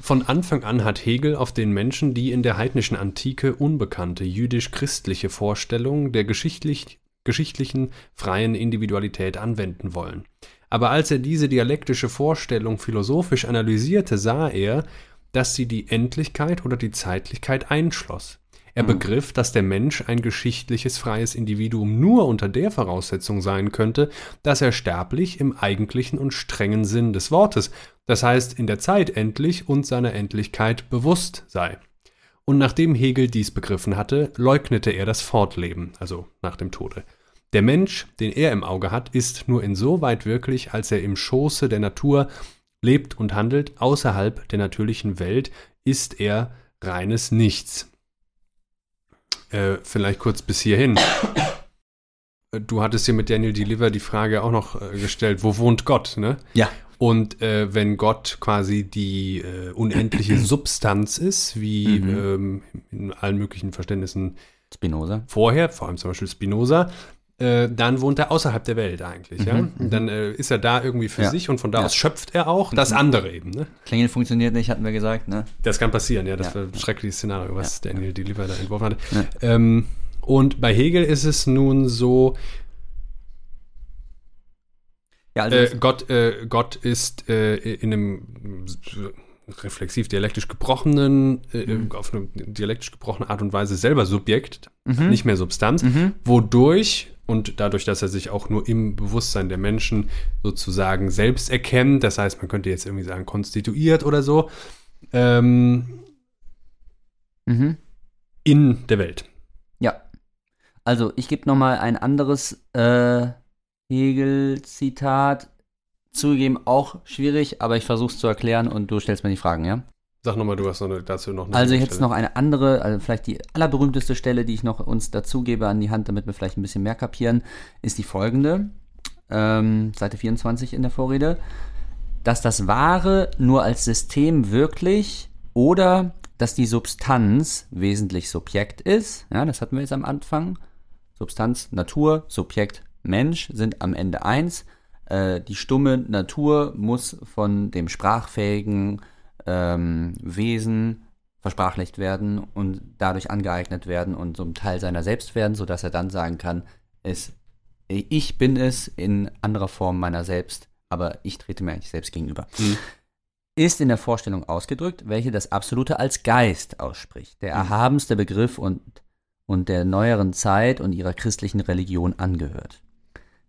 Von Anfang an hat Hegel auf den Menschen die in der heidnischen Antike unbekannte jüdisch-christliche Vorstellung der geschichtlich, geschichtlichen freien Individualität anwenden wollen. Aber als er diese dialektische Vorstellung philosophisch analysierte, sah er, dass sie die Endlichkeit oder die Zeitlichkeit einschloss. Er begriff, dass der Mensch ein geschichtliches freies Individuum nur unter der Voraussetzung sein könnte, dass er sterblich im eigentlichen und strengen Sinn des Wortes, das heißt in der Zeit endlich und seiner Endlichkeit bewusst sei. Und nachdem Hegel dies begriffen hatte, leugnete er das Fortleben, also nach dem Tode. Der Mensch, den er im Auge hat, ist nur insoweit wirklich, als er im Schoße der Natur lebt und handelt, außerhalb der natürlichen Welt ist er reines Nichts. Äh, vielleicht kurz bis hierhin. Äh, Du hattest hier mit Daniel Deliver die Frage auch noch äh, gestellt, wo wohnt Gott, ne? Ja. Und äh, wenn Gott quasi die äh, unendliche [CLEARS THROAT] Substanz ist, wie Mhm. ähm, in allen möglichen Verständnissen Spinoza. vorher, vor allem zum Beispiel Spinoza, äh, dann wohnt er außerhalb der Welt eigentlich. Ja? Dann äh, ist er da irgendwie für Mhm, Ja. sich und von da Ja. Mhm. aus schöpft er auch das andere eben. Ne? Klingel funktioniert nicht, hatten wir gesagt, ne? Das kann passieren, ja. Das war ein schreckliches Szenario, was Daniel Deliver da entworfen hatte. Ähm, und bei Hegel ist es nun so, also äh, Gott, äh, Gott ist äh, in einem reflexiv dialektisch gebrochenen, äh, Mhm. auf eine dialektisch gebrochene Art und Weise selber Subjekt, Mhm. nicht mehr Substanz, Mhm. wodurch und dadurch, dass er sich auch nur im Bewusstsein der Menschen sozusagen selbst erkennt, das heißt, man könnte jetzt irgendwie sagen, konstituiert oder so, ähm, mhm. in der Welt. Ja. Also, ich gebe nochmal ein anderes äh, Hegel-Zitat. Zugegeben auch schwierig, aber ich versuche es zu erklären und du stellst mir die Fragen, ja? Sag nochmal, du hast noch eine, dazu noch eine Also jetzt noch eine andere, also vielleicht die allerberühmteste Stelle, die ich noch uns dazugebe an die Hand, damit wir vielleicht ein bisschen mehr kapieren, ist die folgende. Ähm, Seite 24 in der Vorrede. Dass das Wahre nur als System wirklich oder dass die Substanz wesentlich Subjekt ist, ja, das hatten wir jetzt am Anfang. Substanz, Natur, Subjekt, Mensch sind am Ende eins. Äh, die stumme Natur muss von dem sprachfähigen ähm, Wesen versprachlicht werden und dadurch angeeignet werden und ein Teil seiner selbst werden, sodass er dann sagen kann, es, ich bin es in anderer Form meiner selbst, aber ich trete mir eigentlich selbst gegenüber. Mhm. Ist in der Vorstellung ausgedrückt, welche das Absolute als Geist ausspricht, der erhabenste Begriff und, und der neueren Zeit und ihrer christlichen Religion angehört.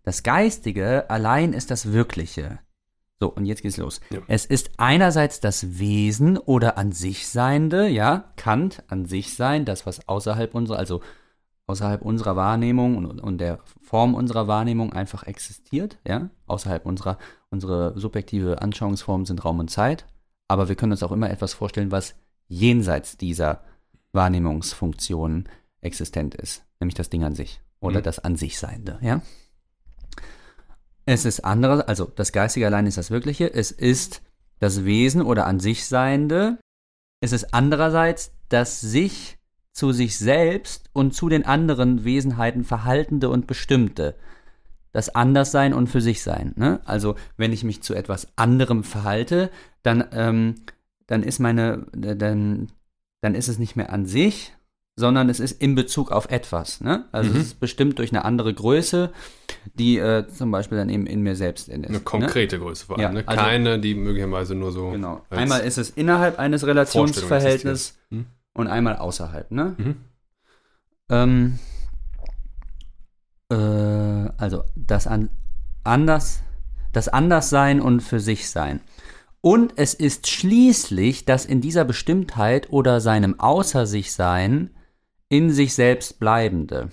Das Geistige allein ist das Wirkliche. So, und jetzt geht's los. Ja. Es ist einerseits das Wesen oder an sich Seiende, ja, Kant an sich sein, das, was außerhalb unserer, also außerhalb unserer Wahrnehmung und, und der Form unserer Wahrnehmung einfach existiert, ja, außerhalb unserer, unsere subjektive Anschauungsformen sind Raum und Zeit, aber wir können uns auch immer etwas vorstellen, was jenseits dieser Wahrnehmungsfunktionen existent ist, nämlich das Ding an sich oder Mhm. das an sich Seiende, ja. Es ist andere, also das Geistige allein ist das Wirkliche, es ist das Wesen oder an sich Seiende, es ist andererseits das sich zu sich selbst und zu den anderen Wesenheiten verhaltende und bestimmte. Das Anderssein und für sich sein. Ne? Also wenn ich mich zu etwas anderem verhalte, dann, ähm, dann ist meine, dann, dann ist es nicht mehr an sich, sondern es ist in Bezug auf etwas. Ne? Also Mhm. es ist bestimmt durch eine andere Größe, die äh, zum Beispiel dann eben in mir selbst in ist. Eine ne? konkrete Größe vor allem. Ja, ne? also- Keine, die möglicherweise nur so. Genau. Einmal ist es innerhalb eines Relationsverhältnisses existiert. Hm? und einmal außerhalb, ne? Mhm. Ähm, äh, also das an, anders, das Anderssein und für sich sein. Und es ist schließlich das in dieser Bestimmtheit oder seinem Außer sich Sein in sich selbst bleibende.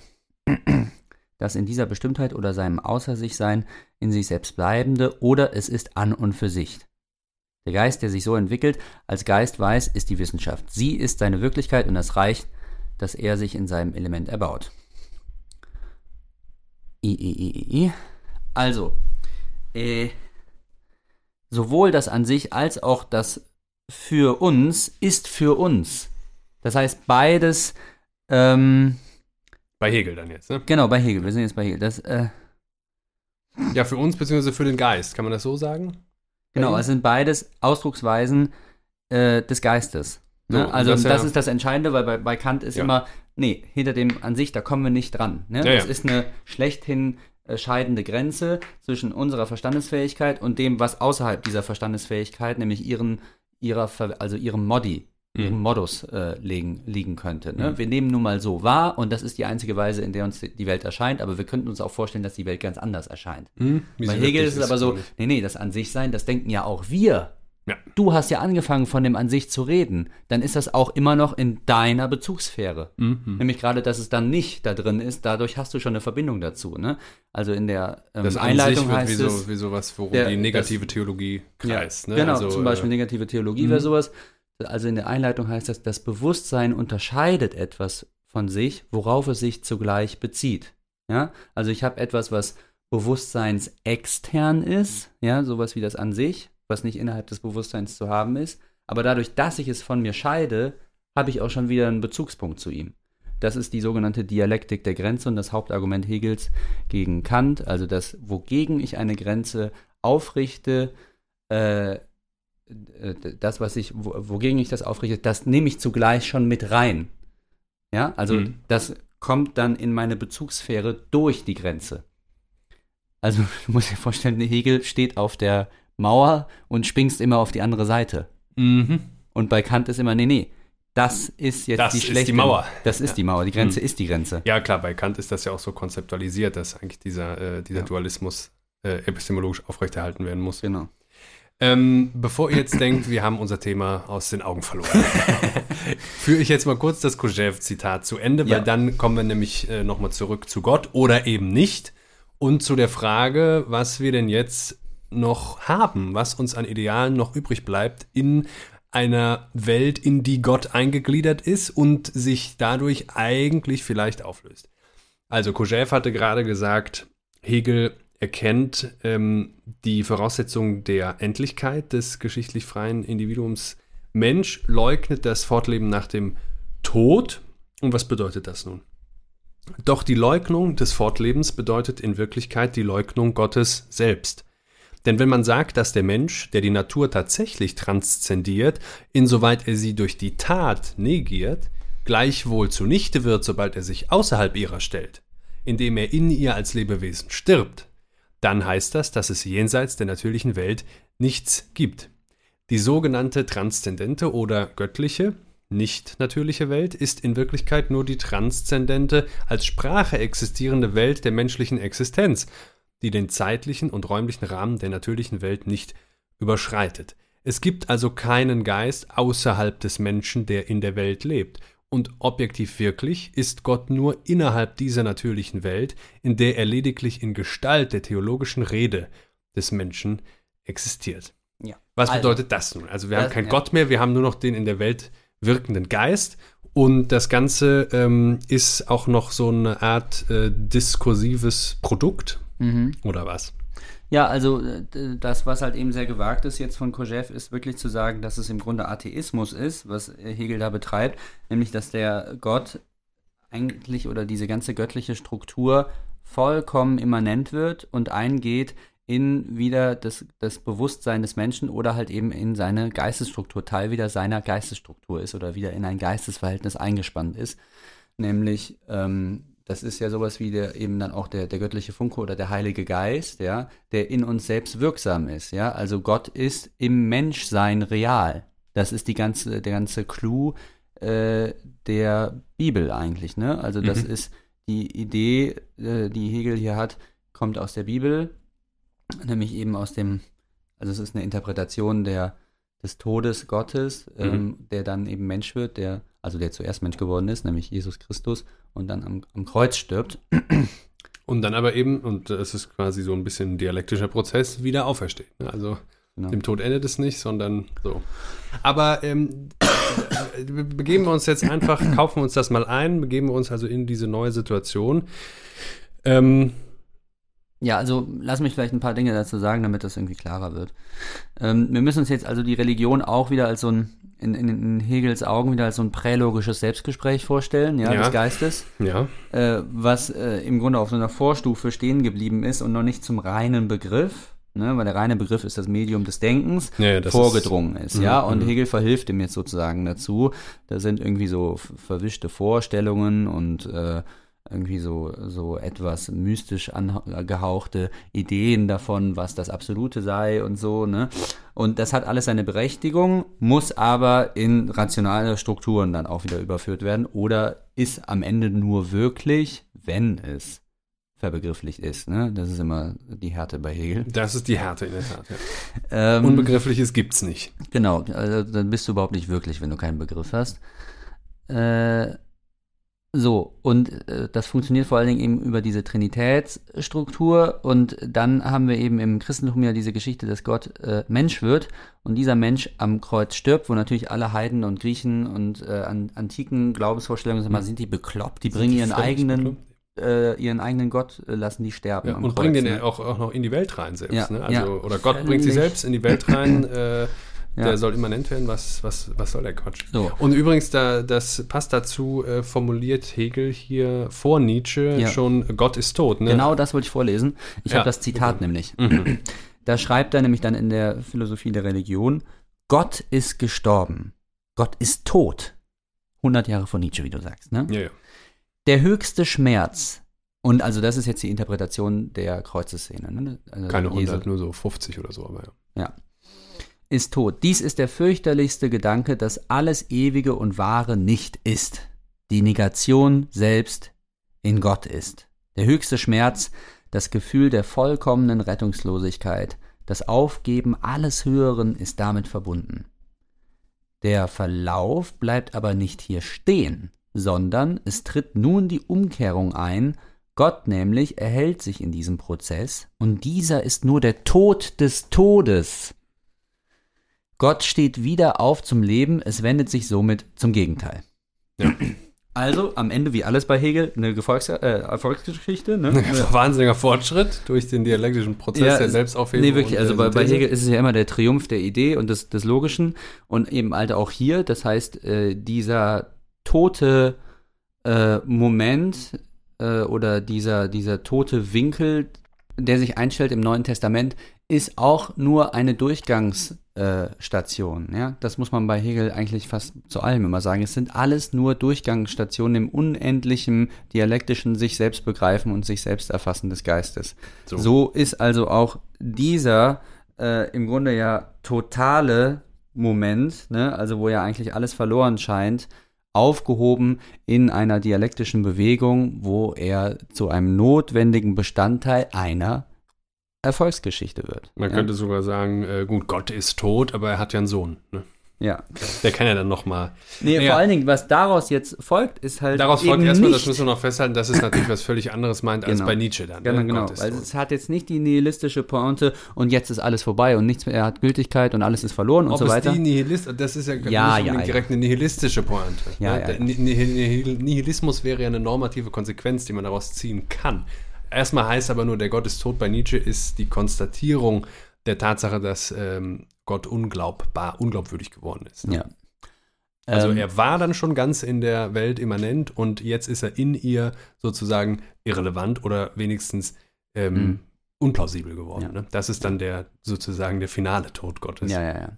Das in dieser Bestimmtheit oder seinem Außer sich Sein in sich selbst bleibende oder es ist an und für sich. Der Geist, der sich so entwickelt, als Geist weiß, ist die Wissenschaft. Sie ist seine Wirklichkeit und das reicht, dass er sich in seinem Element erbaut. I, I, I. Also, äh, sowohl das an sich als auch das für uns ist für uns. Das heißt, beides, ähm, Bei Hegel dann jetzt, ne? genau, bei Hegel, wir sind jetzt bei Hegel. Das, äh, Ja, für uns beziehungsweise für den Geist, kann man das so sagen? Genau, es sind beides Ausdrucksweisen äh, des Geistes. Ne? So, also das das, ja- ist das Entscheidende, weil bei, bei Kant ist Ja. immer, nee, hinter dem an sich, da kommen wir nicht dran. Ne? Ja, das ist eine schlechthin äh, scheidende Grenze zwischen unserer Verstandesfähigkeit und dem, was außerhalb dieser Verstandesfähigkeit, nämlich ihren, ihrer, also ihrem Modi, ihrem Modus äh, liegen, liegen könnte. Ne? Mhm. Wir nehmen nun mal so wahr und das ist die einzige Weise, in der uns die Welt erscheint, aber wir könnten uns auch vorstellen, dass die Welt ganz anders erscheint. Hm? Wie Bei Hegel ist es aber so, nee, nee, das an sich sein, das denken ja auch wir. Ja. Du hast ja angefangen, von dem an sich zu reden. Dann ist das auch immer noch in deiner Bezugssphäre. Mhm. Nämlich gerade, dass es dann nicht da drin ist, dadurch hast du schon eine Verbindung dazu. Ne? Also in der ähm, Das an Einleitung sich wird heißt wie, es. so, wie sowas, worum der- die das- negative Theologie kreist. Ja, ne? Genau, Also, zum Beispiel äh, negative Theologie mhm. wäre sowas. Also in der Einleitung heißt das, das Bewusstsein unterscheidet etwas von sich, worauf es sich zugleich bezieht. Ja? Also ich habe etwas, was Bewusstseins extern ist, ja, sowas wie das an sich, was nicht innerhalb des Bewusstseins zu haben ist. Aber dadurch, dass ich es von mir scheide, habe ich auch schon wieder einen Bezugspunkt zu ihm. Das ist die sogenannte Dialektik der Grenze und das Hauptargument Hegels gegen Kant, also das, wogegen ich eine Grenze aufrichte, äh das, was ich, wogegen ich das aufrichte, das nehme ich zugleich schon mit rein. Ja, also mhm. das kommt dann in meine Bezugssphäre durch die Grenze. Also [LAUGHS] du musst dir vorstellen, Hegel steht auf der Mauer und springst immer auf die andere Seite. Mhm. Und bei Kant ist immer, nee, nee, das ist jetzt das die schlechte. Ist die Mauer. Das ist ja. die Mauer. Die Grenze mhm. ist die Grenze. Ja, klar, bei Kant ist das ja auch so konzeptualisiert, dass eigentlich dieser, äh, dieser ja. Dualismus äh, epistemologisch aufrechterhalten werden muss. Genau. Ähm, bevor ihr jetzt denkt, wir haben unser Thema aus den Augen verloren, [LAUGHS] führe ich jetzt mal kurz das Kojev-Zitat zu Ende, weil ja. dann kommen wir nämlich äh, nochmal zurück zu Gott oder eben nicht und zu der Frage, was wir denn jetzt noch haben, was uns an Idealen noch übrig bleibt in einer Welt, in die Gott eingegliedert ist und sich dadurch eigentlich vielleicht auflöst. Also Kojev hatte gerade gesagt, Hegel erkennt ähm, die Voraussetzung der Endlichkeit des geschichtlich freien Individuums. Mensch leugnet das Fortleben nach dem Tod. Und was bedeutet das nun? Doch die Leugnung des Fortlebens bedeutet in Wirklichkeit die Leugnung Gottes selbst. Denn wenn man sagt, dass der Mensch, der die Natur tatsächlich transzendiert, insoweit er sie durch die Tat negiert, gleichwohl zunichte wird, sobald er sich außerhalb ihrer stellt, indem er in ihr als Lebewesen stirbt, dann heißt das, dass es jenseits der natürlichen Welt nichts gibt. Die sogenannte transzendente oder göttliche, nicht natürliche Welt ist in Wirklichkeit nur die transzendente, als Sprache existierende Welt der menschlichen Existenz, die den zeitlichen und räumlichen Rahmen der natürlichen Welt nicht überschreitet. Es gibt also keinen Geist außerhalb des Menschen, der in der Welt lebt. Und objektiv wirklich ist Gott nur innerhalb dieser natürlichen Welt, in der er lediglich in Gestalt der theologischen Rede des Menschen existiert. Ja. Was also, bedeutet das nun? Also wir das, haben keinen ja. Gott mehr, wir haben nur noch den in der Welt wirkenden Geist und das Ganze ähm, ist auch noch so eine Art äh, diskursives Produkt, Mhm. Oder was? Ja, also das, was halt eben sehr gewagt ist jetzt von Kojev, ist wirklich zu sagen, dass es im Grunde Atheismus ist, was Hegel da betreibt, nämlich dass der Gott eigentlich oder diese ganze göttliche Struktur vollkommen immanent wird und eingeht in wieder das, das Bewusstsein des Menschen oder halt eben in seine Geistesstruktur, Teil wieder seiner Geistesstruktur ist oder wieder in ein Geistesverhältnis eingespannt ist. Nämlich ähm, das ist ja sowas wie der eben dann auch der, der göttliche Funke oder der Heilige Geist, ja, der in uns selbst wirksam ist, ja. Also Gott ist im Menschsein real. Das ist die ganze, der ganze Clou äh, der Bibel eigentlich, ne? Also das mhm. ist die Idee, äh, die Hegel hier hat, kommt aus der Bibel, nämlich eben aus dem, also es ist eine Interpretation der, des Todes Gottes, mhm. ähm, der dann eben Mensch wird, der, also der zuerst Mensch geworden ist, nämlich Jesus Christus und dann am, am Kreuz stirbt. Und dann aber eben, und es ist quasi so ein bisschen ein dialektischer Prozess, wieder aufersteht. Ne? Also genau. dem Tod endet es nicht, sondern so. Aber ähm, [COUGHS] begeben wir uns jetzt einfach, kaufen wir uns das mal ein, begeben wir uns also in diese neue Situation. Ähm, ja, also lass mich vielleicht ein paar Dinge dazu sagen, damit das irgendwie klarer wird. Ähm, wir müssen uns jetzt also die Religion auch wieder als so ein in, in, in, Hegels Augen wieder als so ein prälogisches Selbstgespräch vorstellen, ja, ja. des Geistes. Ja. Äh, was äh, im Grunde auf so einer Vorstufe stehen geblieben ist und noch nicht zum reinen Begriff, ne, weil der reine Begriff ist das Medium des Denkens, ja, vorgedrungen ist, ist ja. Mhm, und mhm. Hegel verhilft ihm jetzt sozusagen dazu. Da sind irgendwie so verwischte Vorstellungen und äh, irgendwie so, so etwas mystisch angehauchte Ideen davon, was das Absolute sei und so, ne? Und das hat alles seine Berechtigung, muss aber in rationale Strukturen dann auch wieder überführt werden oder ist am Ende nur wirklich, wenn es verbegrifflich ist, ne? Das ist immer die Härte bei Hegel. Das ist die Härte in der Tat, ja. ähm, Unbegriffliches gibt's nicht. Genau, also dann bist du überhaupt nicht wirklich, wenn du keinen Begriff hast. Äh, so, und äh, das funktioniert vor allen Dingen eben über diese Trinitätsstruktur. Und dann haben wir eben im Christentum ja diese Geschichte, dass Gott äh, Mensch wird und dieser Mensch am Kreuz stirbt, wo natürlich alle Heiden und Griechen und äh, an, antiken Glaubensvorstellungen sind, mal, sind die bekloppt, die bringen ihren eigenen äh, ihren eigenen Gott äh, lassen die sterben. Ja, und Kreuz, bringen den ne? ja auch, auch noch in die Welt rein selbst. Ja, ne? also, ja. Oder Gott bringt sie selbst in die Welt rein. [CLEARS THROAT] Ja. Der soll immanent werden. Was, was, was soll der Quatsch? So. Und übrigens, da, das passt dazu, äh, formuliert Hegel hier vor Nietzsche Ja. schon, Gott ist tot. Ne? Genau das wollte ich vorlesen. Ich Ja, habe das Zitat nämlich. Mhm. [CLEARS THROAT] Da schreibt er nämlich dann in der Philosophie der Religion, Gott ist gestorben. Gott ist tot. 100 Jahre vor Nietzsche, wie du sagst. Ne? Ja, ja. Der höchste Schmerz, und also das ist jetzt die Interpretation der Kreuzeszene. Ne? Also Keine Jesu- 100, nur so 50 oder so. Aber ja. Ja. Ist tot. Dies ist der fürchterlichste Gedanke, dass alles Ewige und Wahre nicht ist. Die Negation selbst in Gott ist. Der höchste Schmerz, das Gefühl der vollkommenen Rettungslosigkeit, das Aufgeben alles Höheren ist damit verbunden. Der Verlauf bleibt aber nicht hier stehen, sondern es tritt nun die Umkehrung ein, Gott nämlich erhält sich in diesem Prozess und dieser ist nur der Tod des Todes. Gott steht wieder auf zum Leben, es wendet sich somit zum Gegenteil. Ja. Also am Ende, wie alles bei Hegel, eine Gefolgs äh, Erfolgsgeschichte. Ne? [LAUGHS] Wahnsinniger Fortschritt durch den dialektischen Prozess Ja, der Selbstaufhebung. Nee, wirklich. Also bei, bei. Hegel ist es ja immer der Triumph der Idee und des, des Logischen und eben halt auch hier. Das heißt, äh, dieser tote äh, Moment äh, oder dieser, dieser tote Winkel, der sich einstellt im Neuen Testament, ist auch nur eine Durchgangsstation. Äh, ja? Das muss man bei Hegel eigentlich fast zu allem immer sagen. Es sind alles nur Durchgangsstationen im unendlichen dialektischen sich selbst begreifen und sich selbst erfassen des Geistes. So. So, ist also auch dieser äh, im Grunde ja totale Moment, ne, also wo ja eigentlich alles verloren scheint, aufgehoben in einer dialektischen Bewegung, wo er zu einem notwendigen Bestandteil einer Erfolgsgeschichte wird. Man ja? könnte sogar sagen, äh, gut, Gott ist tot, aber er hat ja einen Sohn. Ne? ja. Der kann ja dann nochmal. Nee, Naja. vor allen Dingen, was daraus jetzt folgt, ist halt Daraus folgt erstmal, das müssen wir noch festhalten, dass es natürlich was völlig anderes meint als Genau. bei Nietzsche dann. Genau, ne? genau. Gott tot. es hat jetzt nicht die nihilistische Pointe und jetzt ist alles vorbei und nichts mehr hat Gültigkeit und alles ist verloren und Ob so weiter. die Nihilist, das ist ja, Ja, ja, ja. direkt eine nihilistische Pointe. Ja, ne? ja, Nihilismus wäre ja eine normative Konsequenz, die man daraus ziehen kann. Erstmal heißt aber nur, der Gott ist tot bei Nietzsche ist die Konstatierung der Tatsache, dass ähm, Gott unglaubbar, unglaubwürdig geworden ist. ne? Ja. Also Ähm, er war dann schon ganz in der Welt immanent und jetzt ist er in ihr sozusagen irrelevant oder wenigstens ähm, Mhm. unplausibel geworden. Ja. Ne? Das ist dann der sozusagen der finale Tod Gottes. Ja, ja, ja.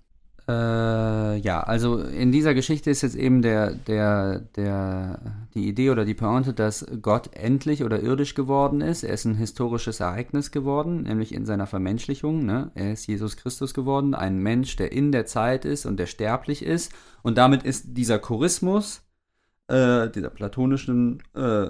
Äh, ja, also in dieser Geschichte ist jetzt eben der, der, der, die Idee oder die Pointe, dass Gott endlich oder irdisch geworden ist. Er ist ein historisches Ereignis geworden, nämlich in seiner Vermenschlichung. Ne? Er ist Jesus Christus geworden, ein Mensch, der in der Zeit ist und der sterblich ist. Und damit ist dieser Chorismus, äh, dieser platonischen äh,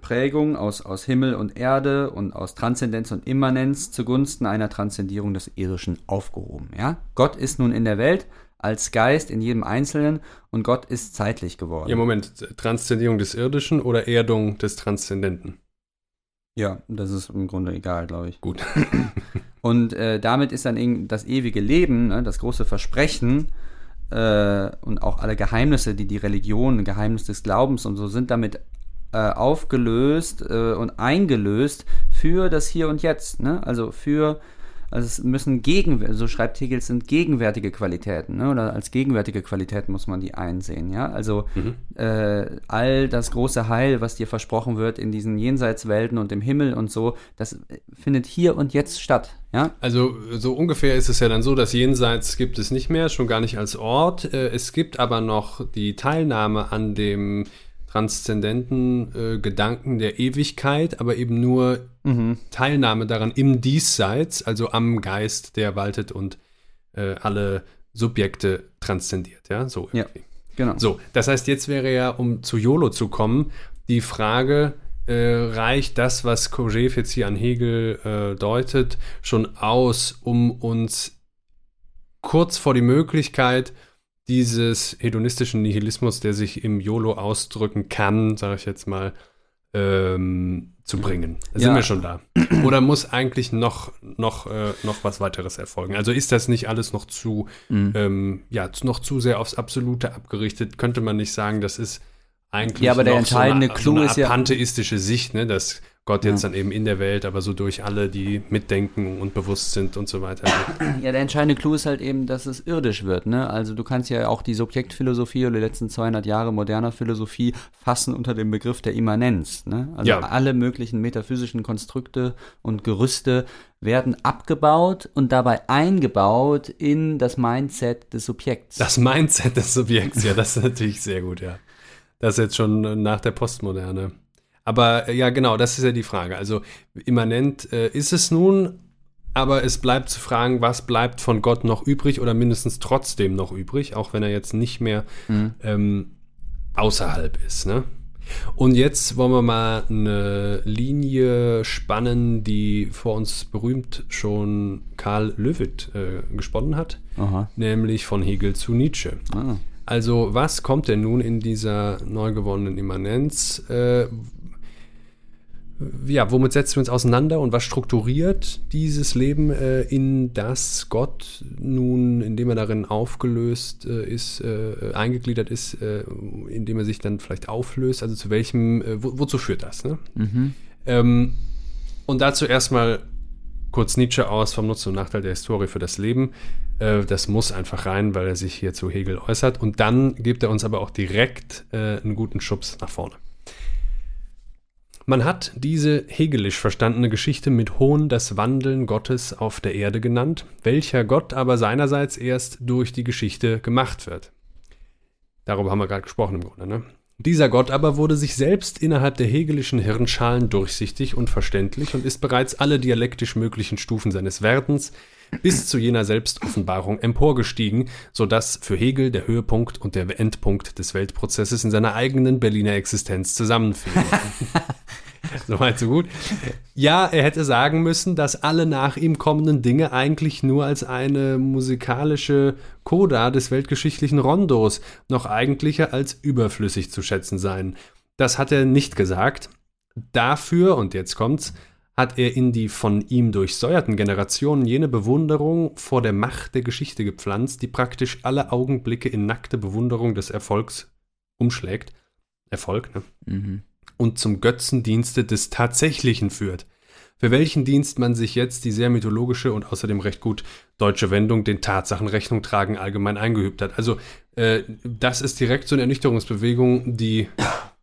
Prägung aus, aus Himmel und Erde und aus Transzendenz und Immanenz zugunsten einer Transzendierung des Irdischen aufgehoben. Ja? Gott ist nun in der Welt als Geist in jedem Einzelnen und Gott ist zeitlich geworden. Ja, Moment, Transzendierung des Irdischen oder Erdung des Transzendenten? Ja, das ist im Grunde egal, glaube ich. Gut. [LAUGHS] Und äh, damit ist dann eben das ewige Leben, ne, das große Versprechen äh, und auch alle Geheimnisse, die die Religion, Geheimnis des Glaubens und so sind damit äh, aufgelöst äh, und eingelöst für das Hier und Jetzt. Ne? Also für, also es müssen gegen, so schreibt Hegel, es sind gegenwärtige Qualitäten, ne? oder als gegenwärtige Qualitäten muss man die einsehen. Ja? Also äh, all das große Heil, was dir versprochen wird in diesen Jenseitswelten und im Himmel und so, das äh, findet hier und jetzt statt. Ja? Also so ungefähr ist es ja dann so, dass Jenseits gibt es nicht mehr, schon gar nicht als Ort. Äh, Es gibt aber noch die Teilnahme an dem transzendenten äh, Gedanken der Ewigkeit, aber eben nur Teilnahme daran im Diesseits, also am Geist, der waltet und äh, alle Subjekte transzendiert. Ja, so. Ja. irgendwie. Genau. So, das heißt, jetzt wäre ja, um zu YOLO zu kommen, die Frage, äh, reicht das, was Kojève jetzt hier an Hegel äh, deutet, schon aus, um uns kurz vor die Möglichkeit dieses hedonistischen Nihilismus, der sich im YOLO ausdrücken kann, sage ich jetzt mal, ähm, zu bringen. Da Ja. Sind wir schon da? Oder muss eigentlich noch, noch, äh, noch was weiteres erfolgen? Also ist das nicht alles noch zu, Mhm. ähm, ja, noch zu sehr aufs Absolute abgerichtet? Könnte man nicht sagen, das ist eigentlich Ja, aber der entscheidende so eine, Clou so ist ja- pantheistische Sicht, ne, dass Gott jetzt dann eben in der Welt, aber so durch alle, die mitdenken und bewusst sind und so weiter. [CLEARS THROAT] Ja, der entscheidende Clou ist halt eben, dass es irdisch wird. Ne? Also du kannst ja auch die Subjektphilosophie oder die letzten 200 Jahre moderner Philosophie fassen unter dem Begriff der Immanenz. Ne? Also Ja. alle möglichen metaphysischen Konstrukte und Gerüste werden abgebaut und dabei eingebaut in das Mindset des Subjekts. Das Mindset des Subjekts, ja, das ist natürlich sehr gut, ja. Das ist jetzt schon nach der Postmoderne. Aber äh, ja, genau, das ist ja die Frage. Also immanent äh, ist es nun, aber es bleibt zu fragen, was bleibt von Gott noch übrig oder mindestens trotzdem noch übrig, auch wenn er jetzt nicht mehr ähm, außerhalb ist. Ne? Und jetzt wollen wir mal eine Linie spannen, die vor uns berühmt schon Karl Löwit äh, gesponnen hat, Aha. nämlich von Hegel zu Nietzsche. Ah. Also was kommt denn nun in dieser neu gewonnenen Immanenz? Äh, ja, womit setzen wir uns auseinander und was strukturiert dieses Leben, äh, in das Gott nun, indem er darin aufgelöst äh, ist, äh, eingegliedert ist, äh, indem er sich dann vielleicht auflöst? Also zu welchem, äh, wo, wozu führt das? Ne? Ähm, und dazu erstmal kurz Nietzsche aus vom Nutzen und Nachteil der Historie für das Leben. Äh, das muss einfach rein, weil er sich hier zu Hegel äußert. Und dann gibt er uns aber auch direkt einen guten Schubs nach vorne. Man hat diese hegelisch verstandene Geschichte mit Hohn das Wandeln Gottes auf der Erde genannt, welcher Gott aber seinerseits erst durch die Geschichte gemacht wird. Darüber haben wir gerade gesprochen im Grunde. Ne? Dieser Gott aber wurde sich selbst innerhalb der hegelischen Hirnschalen durchsichtig und verständlich und ist bereits alle dialektisch möglichen Stufen seines Werdens bis zu jener Selbstoffenbarung emporgestiegen, sodass für Hegel der Höhepunkt und der Endpunkt des Weltprozesses in seiner eigenen Berliner Existenz zusammenfielen. [LAUGHS] Soweit so gut. Ja, er hätte sagen müssen, dass alle nach ihm kommenden Dinge eigentlich nur als eine musikalische Coda des weltgeschichtlichen Rondos noch eigentlicher als überflüssig zu schätzen seien. Das hat er nicht gesagt. Dafür, und jetzt kommt's, hat er in die von ihm durchsäuerten Generationen jene Bewunderung vor der Macht der Geschichte gepflanzt, die praktisch alle Augenblicke in nackte Bewunderung des Erfolgs umschlägt. Erfolg, ne? Mhm. und zum Götzendienste des Tatsächlichen führt. Für welchen Dienst man sich jetzt die sehr mythologische und außerdem recht gut deutsche Wendung den Tatsachen Rechnung tragen allgemein eingeübt hat. Also äh, das ist direkt so eine Ernüchterungsbewegung, die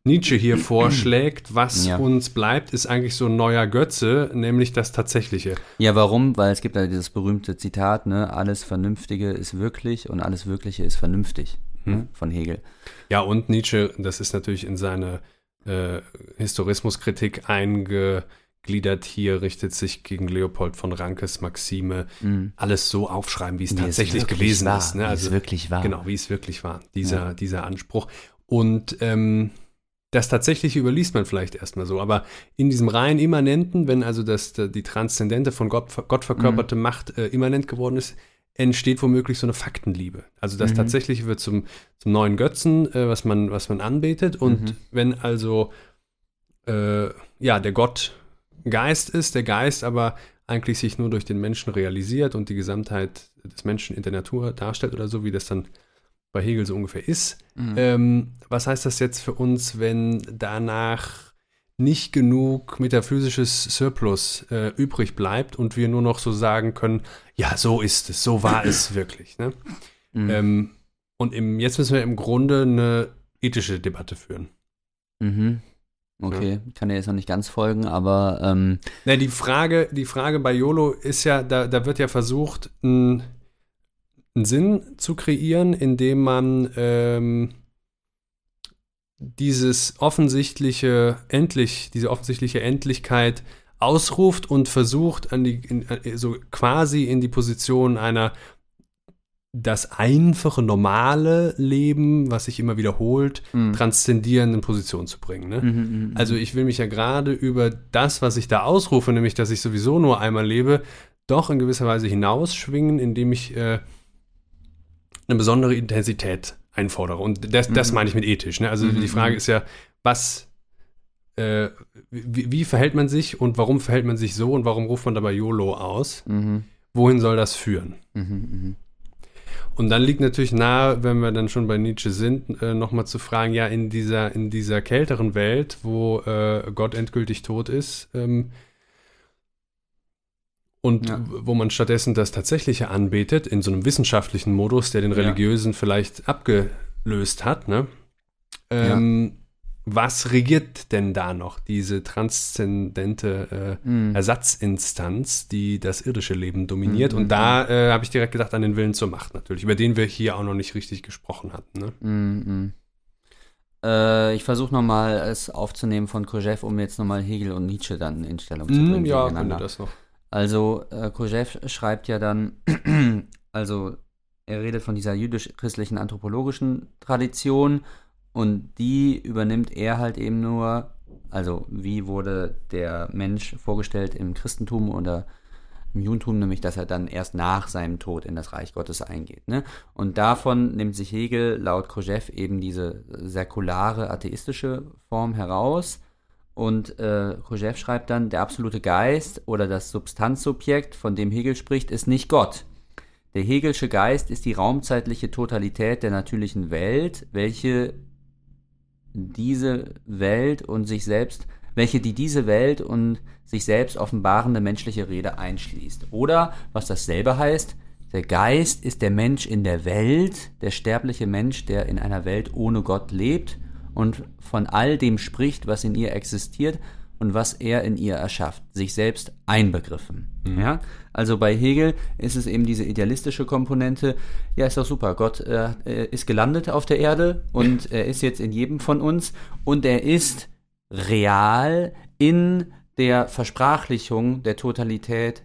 Nietzsche hier vorschlägt. Was Ja. uns bleibt, ist eigentlich so ein neuer Götze, nämlich das Tatsächliche. Ja, warum? Weil es gibt ja dieses berühmte Zitat, ne, alles Vernünftige ist wirklich und alles Wirkliche ist vernünftig, ne, von Hegel. Ja, und Nietzsche, das ist natürlich in seine äh, Historismuskritik eingegliedert. Hier richtet sich gegen Leopold von Rankes Maxime alles so aufschreiben, wie es Wie es tatsächlich wirklich gewesen war, ist. Ne? wie es wirklich war. Genau, wie es wirklich war. Dieser, dieser Anspruch. Und ähm, das Tatsächliche überliest man vielleicht erstmal so, aber in diesem rein immanenten, wenn also das, die transzendente von Gott, Gott verkörperte Mhm. Macht äh, immanent geworden ist, entsteht womöglich so eine Faktenliebe. Also Mhm. das Tatsächliche wird zum, zum neuen Götzen, äh, was, man, was man anbetet. Und Mhm. wenn also äh, ja, der Gott Geist ist, der Geist aber eigentlich sich nur durch den Menschen realisiert und die Gesamtheit des Menschen in der Natur darstellt oder so, wie das dann bei Hegel so ungefähr ist. Ähm, was heißt das jetzt für uns, wenn danach nicht genug metaphysisches Surplus äh, übrig bleibt und wir nur noch so sagen können, ja, so ist es, so war es [CLEARS THROAT] wirklich. Ne? Ähm, und im, jetzt müssen wir im Grunde eine ethische Debatte führen. Mhm. Okay, ich kann dir jetzt noch nicht ganz folgen, aber ähm, Na, die Frage, die Frage bei YOLO ist ja, da, da wird ja versucht, einen einen Sinn zu kreieren, indem man ähm, dieses offensichtliche, endlich, diese offensichtliche Endlichkeit ausruft und versucht, an die, in, äh, so quasi in die Position einer das einfache, normale Leben, was sich immer wiederholt, transzendierenden Position zu bringen. Ne? mhm, Also ich will mich ja gerade über das, was ich da ausrufe, nämlich dass ich sowieso nur einmal lebe, doch in gewisser Weise hinausschwingen, indem ich äh, eine besondere Intensität einfordere. Und das, das meine ich mit ethisch. Ne? Also die Frage ist ja, was, äh, wie, wie verhält man sich und warum verhält man sich so und warum ruft man dabei YOLO aus? mhm, Wohin soll das führen? mhm, mhm. Und dann liegt natürlich nahe, wenn wir dann schon bei Nietzsche sind, äh, nochmal zu fragen, ja, in dieser, in dieser kälteren Welt, wo äh, Gott endgültig tot ist, ähm, und Ja. wo man stattdessen das Tatsächliche anbetet, in so einem wissenschaftlichen Modus, der den Ja. religiösen vielleicht abgelöst hat, ne? Ähm, Was regiert denn da noch, diese transzendente äh, Mhm. Ersatzinstanz, die das irdische Leben dominiert? Mhm, Und da äh, habe ich direkt gedacht an den Willen zur Macht natürlich, über den wir hier auch noch nicht richtig gesprochen hatten. Ne? Mhm. Äh, ich versuche nochmal es aufzunehmen von Kojev, um jetzt nochmal Hegel und Nietzsche dann in Stellung zu bringen. Mhm, ja, wenn du das noch. Also äh, Kojev schreibt ja dann, [CLEARS THROAT] also er redet von dieser jüdisch-christlichen anthropologischen Tradition und die übernimmt er halt eben nur, also wie wurde der Mensch vorgestellt im Christentum oder im Judentum, nämlich dass er dann erst nach seinem Tod in das Reich Gottes eingeht. Ne? Und davon nimmt sich Hegel laut Kojev eben diese säkulare atheistische Form heraus. Und äh, Kojev schreibt dann, der absolute Geist oder das Substanzsubjekt, von dem Hegel spricht, ist nicht Gott. Der Hegelsche Geist ist die raumzeitliche Totalität der natürlichen Welt, welche diese Welt und sich selbst, welche die diese Welt und sich selbst offenbarende menschliche Rede einschließt. Oder, was dasselbe heißt, der Geist ist der Mensch in der Welt, der sterbliche Mensch, der in einer Welt ohne Gott lebt und von all dem spricht, was in ihr existiert und was er in ihr erschafft, sich selbst einbegriffen. Ja? Also bei Hegel ist es eben diese idealistische Komponente, ja, ist doch super, Gott äh, äh, ist gelandet auf der Erde und [LAUGHS] er ist jetzt in jedem von uns und er ist real in der Versprachlichung der Totalität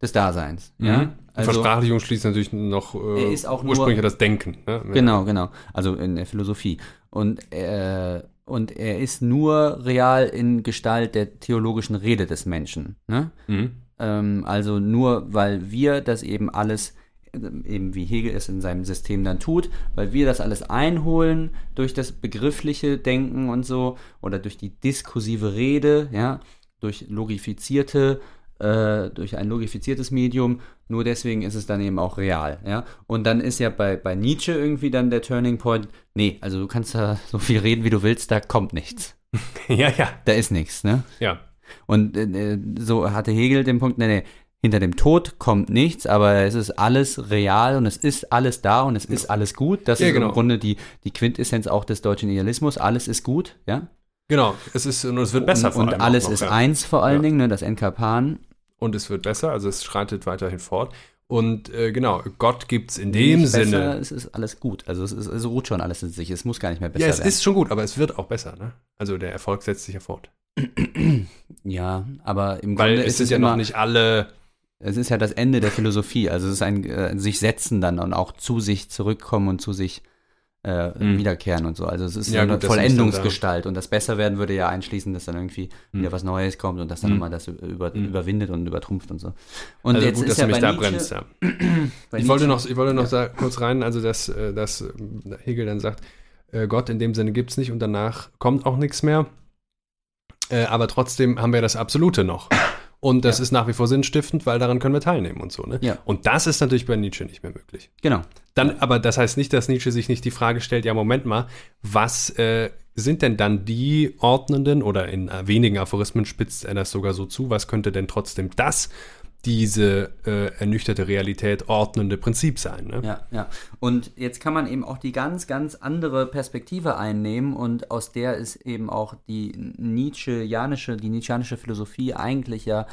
des Daseins. Ja? Mhm. Versprachlichung schließt natürlich noch äh, auch nur- ursprünglich das Denken. Ne? Genau, genau. Also in der Philosophie. Und, äh, und er ist nur real in Gestalt der theologischen Rede des Menschen. Ne? Mhm. Ähm, also nur, weil wir das eben alles, eben wie Hegel es in seinem System dann tut, weil wir das alles einholen durch das begriffliche Denken und so oder durch die diskursive Rede, ja, durch logifizierte, äh, durch ein logifiziertes Medium. Nur deswegen ist es dann eben auch real, ja. Und dann ist ja bei, bei Nietzsche irgendwie dann der Turning Point, nee, also du kannst da [LAUGHS] so viel reden, wie du willst, da kommt nichts. [LAUGHS] ja, ja, Da ist nichts, ne? ja. Und äh, so hatte Hegel den Punkt, nee, nee, hinter dem Tod kommt nichts, aber es ist alles real und es ist alles da und es ist alles gut. Das Ja, ist genau. im Grunde die, die Quintessenz auch des deutschen Idealismus. Alles ist gut, ja. Genau, es ist und es wird besser und, vor und alles noch, ist ja. eins vor allen Ja. Dingen, ne, das Enkapan. Und es wird besser, also es schreitet weiterhin fort. Und äh, genau, Gott gibt es in dem Nicht Sinne. Besser, es ist alles gut. Also es, ist, es ruht schon alles in sich. Es muss gar nicht mehr besser Ja, es werden. ist schon gut, aber es wird auch besser. Ne? Also der Erfolg setzt sich ja fort. [CLEARS THROAT] ja, aber im Weil Grunde es ist es ja immer, noch nicht alle. Es ist ja das Ende der Philosophie. Also es ist ein äh, sich setzen dann und auch zu sich zurückkommen und zu sich äh, Mhm. wiederkehren und so. Also es ist Ja, so eine gut, Vollendungsgestalt. Und das Besserwerden würde ja einschließen, dass dann irgendwie Mhm. wieder was Neues kommt und dass dann Mhm. nochmal das über, Mhm. überwindet und übertrumpft und so. Und Also jetzt gut, ist dass ja du mich da Nietzsche, bremst. Ja. [CLEARS THROAT] Ich wollte noch, ich wollte noch da kurz rein, also dass, äh, dass äh, Hegel dann sagt, äh, Gott in dem Sinne gibt es nicht und danach kommt auch nichts mehr. Aber trotzdem haben wir das Absolute noch. Und das Ja. ist nach wie vor sinnstiftend, weil daran können wir teilnehmen und so. Ne? Ja. Und das ist natürlich bei Nietzsche nicht mehr möglich. Genau. Dann, aber das heißt nicht, dass Nietzsche sich nicht die Frage stellt, ja, Moment mal, was äh, sind denn dann die ordnenden oder in äh, wenigen Aphorismen spitzt er das sogar so zu, was könnte denn trotzdem das, diese äh, ernüchterte Realität ordnende Prinzip sein? Ne? Ja, ja. Und jetzt kann man eben auch die ganz, ganz andere Perspektive einnehmen und aus der ist eben auch die Nietzscheanische, die Nietzscheanische Philosophie eigentlich ja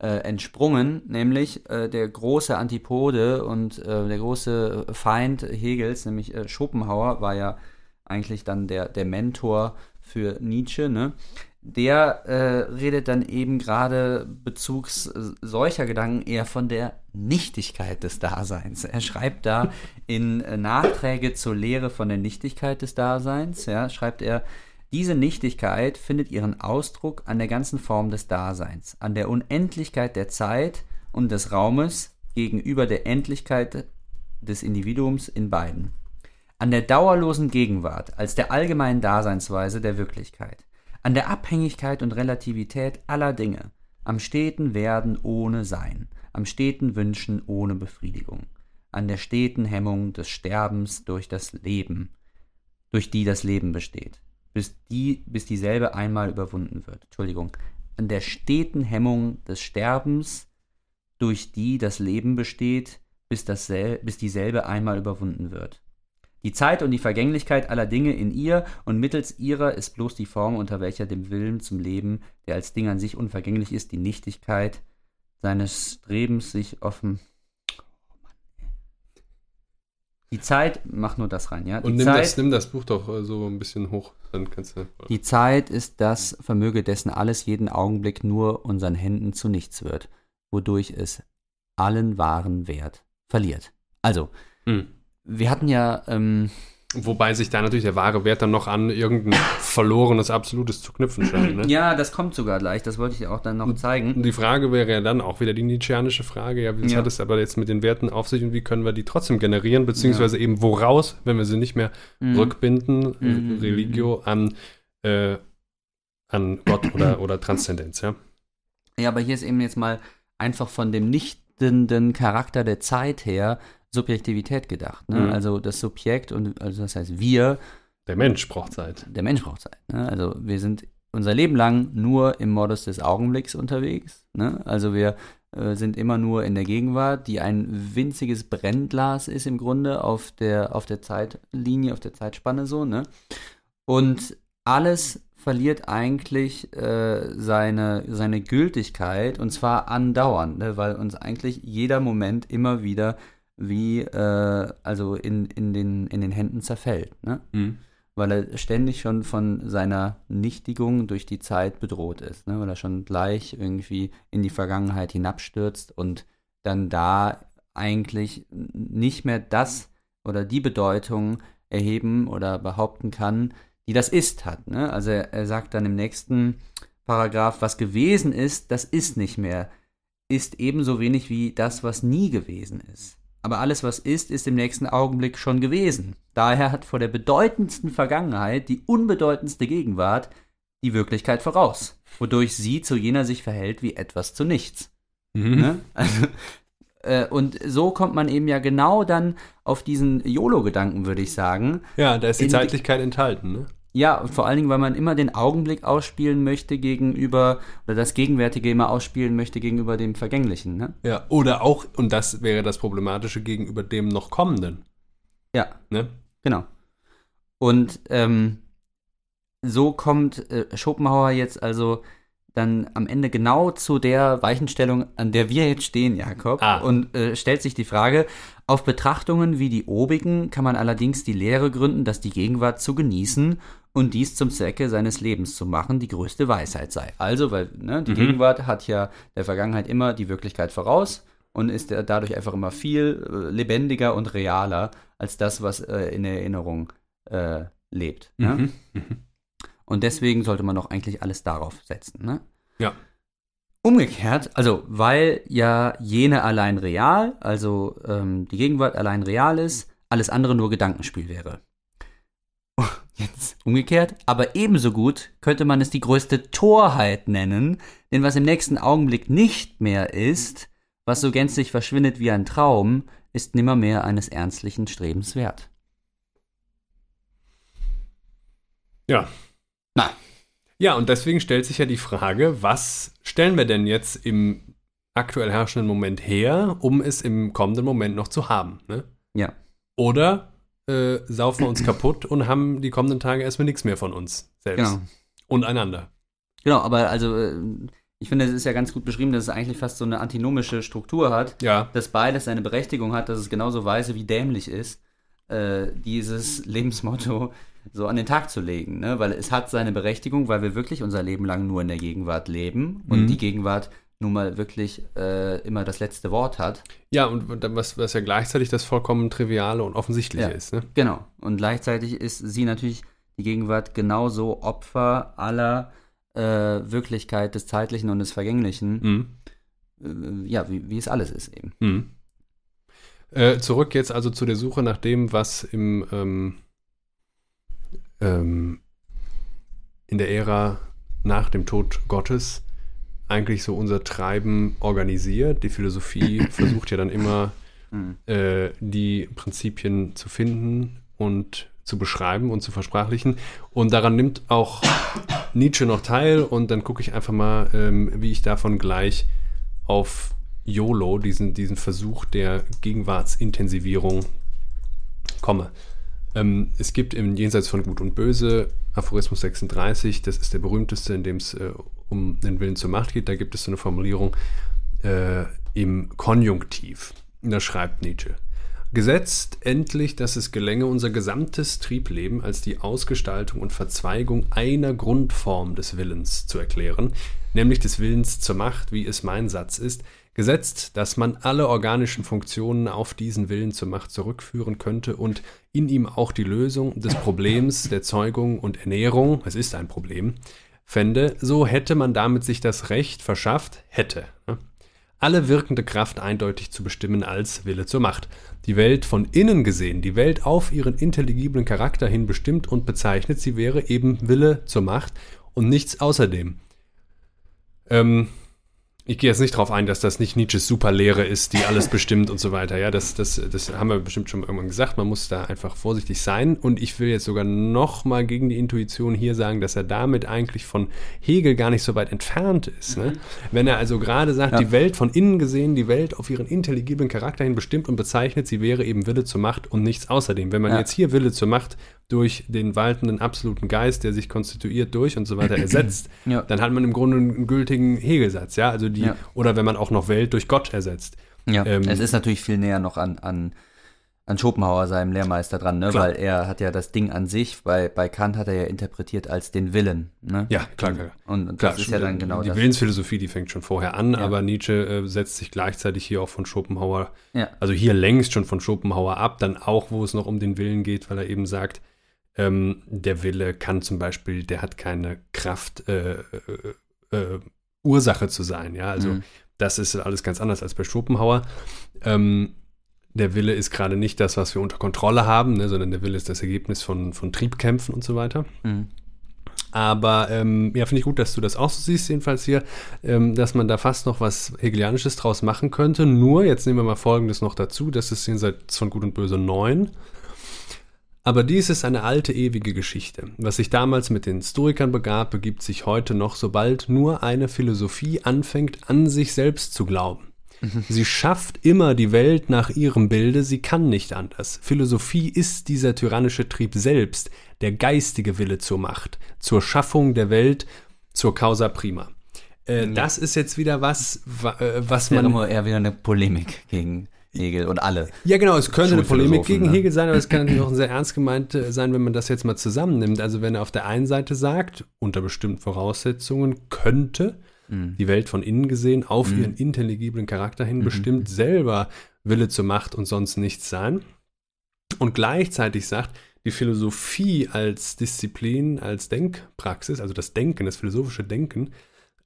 äh, entsprungen, nämlich äh, der große Antipode und äh, der große Feind Hegels, nämlich äh, Schopenhauer, war ja eigentlich dann der, der Mentor für Nietzsche, ne? Der äh, redet dann eben gerade bezugs äh, solcher Gedanken eher von der Nichtigkeit des Daseins. Er schreibt da in Nachträge zur Lehre von der Nichtigkeit des Daseins, ja, schreibt er, diese Nichtigkeit findet ihren Ausdruck an der ganzen Form des Daseins, an der Unendlichkeit der Zeit und des Raumes gegenüber der Endlichkeit des Individuums in beiden. An der dauerlosen Gegenwart als der allgemeinen Daseinsweise der Wirklichkeit, an der Abhängigkeit und Relativität aller Dinge, am steten Werden ohne Sein, am steten Wünschen ohne Befriedigung, an der steten Hemmung des Sterbens durch das Leben, durch die das Leben besteht, bis, die, bis dieselbe einmal überwunden wird. Entschuldigung. An der steten Hemmung des Sterbens, durch die das Leben besteht, bis, dassel bis dieselbe einmal überwunden wird. Die Zeit und die Vergänglichkeit aller Dinge in ihr und mittels ihrer ist bloß die Form, unter welcher dem Willen zum Leben, der als Ding an sich unvergänglich ist, die Nichtigkeit seines Strebens sich offen. Die Zeit, mach nur das rein, ja. Die Und nimm Zeit, das, nimm das Buch doch äh, so ein bisschen hoch, dann kannst du. die Zeit ist das Vermöge, dessen alles jeden Augenblick nur unseren Händen zu nichts wird, wodurch es allen wahren Wert verliert. Also, Hm. wir hatten ja, ähm, Wobei sich da natürlich der wahre Wert dann noch an irgendein verlorenes Absolutes zu knüpfen scheint. Ne? ja, das kommt sogar gleich, das wollte ich auch dann noch zeigen. Die Frage wäre ja dann auch wieder die Nietzscheanische Frage, ja, was Ja. hat es aber jetzt mit den Werten auf sich und wie können wir die trotzdem generieren, beziehungsweise eben woraus, wenn wir sie nicht mehr Mhm. rückbinden, Mhm. Religio, an, äh, an Gott oder, [CLEARS THROAT] oder Transzendenz, ja. Ja, aber hier ist eben jetzt mal einfach von dem nichtenden Charakter der Zeit her Subjektivität gedacht. Ne? Mhm. Also das Subjekt und also das heißt wir, Der Mensch braucht Zeit. der Mensch braucht Zeit. Ne? Also wir sind unser Leben lang nur im Modus des Augenblicks unterwegs. Ne? Also wir äh, sind immer nur in der Gegenwart, die ein winziges Brennglas ist im Grunde auf der, auf der Zeitlinie, auf der Zeitspanne so. Ne? Und alles verliert eigentlich äh, seine, seine Gültigkeit und zwar andauernd, ne? weil uns eigentlich jeder Moment immer wieder wie äh, also in, in, den, in den Händen zerfällt. Ne? Mhm. weil er ständig schon von seiner Nichtigung durch die Zeit bedroht ist, ne? weil er schon gleich irgendwie in die Vergangenheit hinabstürzt und dann da eigentlich nicht mehr das oder die Bedeutung erheben oder behaupten kann, die das Ist hat. Ne? Also er, er sagt dann im nächsten Paragraph, was gewesen ist, das ist nicht mehr, ist ebenso wenig wie das, was nie gewesen ist. Aber alles, was ist, ist im nächsten Augenblick schon gewesen. Daher hat vor der bedeutendsten Vergangenheit die unbedeutendste Gegenwart die Wirklichkeit voraus, wodurch sie zu jener sich verhält wie etwas zu nichts. Mhm. Ne? Also, äh, und so kommt man eben ja genau dann auf diesen YOLO-Gedanken, würde ich sagen. Ja, da ist die Zeitlichkeit enthalten, ne? Ja, und vor allen Dingen, weil man immer den Augenblick ausspielen möchte gegenüber, oder das Gegenwärtige immer ausspielen möchte gegenüber dem Vergänglichen. Ne? Ja, oder auch, und das wäre das Problematische gegenüber dem noch kommenden, Ja, ne? Genau. Und ähm, so kommt äh, Schopenhauer jetzt also dann am Ende genau zu der Weichenstellung, an der wir jetzt stehen, Jakob, Ah. und äh, stellt sich die Frage, auf Betrachtungen wie die obigen kann man allerdings die Lehre gründen, dass die Gegenwart zu genießen und dies zum Zwecke seines Lebens zu machen die größte Weisheit sei. Also, weil ne, die Mhm. Gegenwart hat ja der Vergangenheit immer die Wirklichkeit voraus und ist dadurch einfach immer viel äh, lebendiger und realer als das, was äh, in der Erinnerung äh, lebt. Ne? Mhm. Und deswegen sollte man doch eigentlich alles darauf setzen. Ne? Ja. Umgekehrt, also weil ja jene allein real, also ähm, die Gegenwart allein real ist, alles andere nur Gedankenspiel wäre. [LAUGHS] Jetzt umgekehrt, aber ebenso gut könnte man es die größte Torheit nennen, denn was im nächsten Augenblick nicht mehr ist, was so gänzlich verschwindet wie ein Traum, ist nimmermehr eines ernstlichen Strebens wert. Ja. Na. Ja, und deswegen stellt sich ja die Frage, was stellen wir denn jetzt im aktuell herrschenden Moment her, um es im kommenden Moment noch zu haben? Ne? Ja. Oder äh, saufen wir uns kaputt und haben die kommenden Tage erstmal nichts mehr von uns selbst Genau. und einander. Genau, aber also äh, ich finde, es ist ja ganz gut beschrieben, dass es eigentlich fast so eine antinomische Struktur hat, Ja, dass beides seine Berechtigung hat, dass es genauso weise wie dämlich ist, äh, dieses Lebensmotto so an den Tag zu legen, ne? weil es hat seine Berechtigung, weil wir wirklich unser Leben lang nur in der Gegenwart leben und Mhm. die Gegenwart nun mal wirklich äh, immer das letzte Wort hat. ja und was, was ja gleichzeitig das vollkommen Triviale und Offensichtliche Ja. ist. Ne? Genau. Und gleichzeitig ist sie natürlich die Gegenwart genauso Opfer aller äh, Wirklichkeit des Zeitlichen und des Vergänglichen, Mhm. äh, ja, wie, wie es alles ist eben. Mhm. Äh, zurück jetzt also zu der Suche nach dem, was im ähm, ähm, in der Ära nach dem Tod Gottes eigentlich so unser Treiben organisiert. Die Philosophie [COUGHS] versucht ja dann immer äh, die Prinzipien zu finden und zu beschreiben und zu versprachlichen. Und daran nimmt auch Nietzsche noch teil. Und dann gucke ich einfach mal, ähm, wie ich davon gleich auf YOLO, diesen, diesen Versuch der Gegenwartsintensivierung, komme. Ähm, es gibt im Jenseits von Gut und Böse Aphorismus 36, das ist der berühmteste, in dem es äh, um den Willen zur Macht geht. Da gibt es so eine Formulierung äh, im Konjunktiv. Da schreibt Nietzsche. Gesetzt endlich, dass es gelänge, unser gesamtes Triebleben als die Ausgestaltung und Verzweigung einer Grundform des Willens zu erklären, nämlich des Willens zur Macht, wie es mein Satz ist, gesetzt, dass man alle organischen Funktionen auf diesen Willen zur Macht zurückführen könnte und in ihm auch die Lösung des Problems der Zeugung und Ernährung, es ist ein Problem, fände, so hätte man damit sich das Recht verschafft, hätte, ne? alle wirkende Kraft eindeutig zu bestimmen als Wille zur Macht. Die Welt von innen gesehen, die Welt auf ihren intelligiblen Charakter hin bestimmt und bezeichnet, sie wäre eben Wille zur Macht und nichts außerdem. Ähm, ich gehe jetzt nicht darauf ein, dass das nicht Nietzsches Superlehre ist, die alles [LAUGHS] bestimmt und so weiter. Ja, das, das, das haben wir bestimmt schon irgendwann gesagt. Man muss da einfach vorsichtig sein. Und ich will jetzt sogar noch mal gegen die Intuition hier sagen, dass er damit eigentlich von Hegel gar nicht so weit entfernt ist. Ne? Wenn er also gerade sagt, Ja. die Welt von innen gesehen, die Welt auf ihren intelligiblen Charakter hin bestimmt und bezeichnet, sie wäre eben Wille zur Macht und nichts außerdem. Wenn man Ja. jetzt hier Wille zur Macht durch den waltenden absoluten Geist, der sich konstituiert durch und so weiter [CLEARS THROAT] ersetzt, Ja. dann hat man im Grunde einen gültigen Hegelsatz, ja, also die, Ja. oder wenn man auch noch Welt durch Gott ersetzt. Ja, Ähm, es ist natürlich viel näher noch an, an, an Schopenhauer, seinem Lehrmeister, dran, ne? Klar. weil er hat ja das Ding an sich, bei, bei Kant hat er ja interpretiert als den Willen. Ne? Ja, klar, klar. Und, und Klar, das ist ja dann genau die das. Willensphilosophie, die fängt schon vorher an, aber Nietzsche äh, setzt sich gleichzeitig hier auch von Schopenhauer, Ja. also hier längst schon von Schopenhauer ab, dann auch, wo es noch um den Willen geht, weil er eben sagt, ähm, der Wille kann zum Beispiel, der hat keine Kraft, äh, äh, äh, Ursache zu sein, ja, also Mhm. das ist alles ganz anders als bei Schopenhauer. Ähm, der Wille ist gerade nicht das, was wir unter Kontrolle haben, ne, sondern der Wille ist das Ergebnis von, von Triebkämpfen und so weiter. Mhm. Aber ähm, ja, finde ich gut, dass du das auch so siehst, jedenfalls hier, ähm, dass man da fast noch was Hegelianisches draus machen könnte. Nur, jetzt nehmen wir mal Folgendes noch dazu, das ist jenseits von Gut und Böse 9. Aber dies ist eine alte, ewige Geschichte. Was sich damals mit den Stoikern begab, begibt sich heute noch, sobald nur eine Philosophie anfängt, an sich selbst zu glauben. Sie schafft immer die Welt nach ihrem Bilde, sie kann nicht anders. Philosophie ist dieser tyrannische Trieb selbst, der geistige Wille zur Macht, zur Schaffung der Welt, zur Causa prima. Äh, Das ist jetzt wieder was, wa- äh, was Wäre man immer eher wieder eine Polemik gegen Hegel und alle. ja, genau, es könnte eine Polemik gegen ne? Hegel sein, aber es kann natürlich auch sehr ernst gemeint äh, sein, wenn man das jetzt mal zusammennimmt. Also wenn er auf der einen Seite sagt, unter bestimmten Voraussetzungen könnte Mhm. die Welt von innen gesehen auf ihren intelligiblen Charakter hin bestimmt selber Wille zur Macht und sonst nichts sein. Und gleichzeitig sagt, die Philosophie als Disziplin, als Denkpraxis, also das Denken, das philosophische Denken,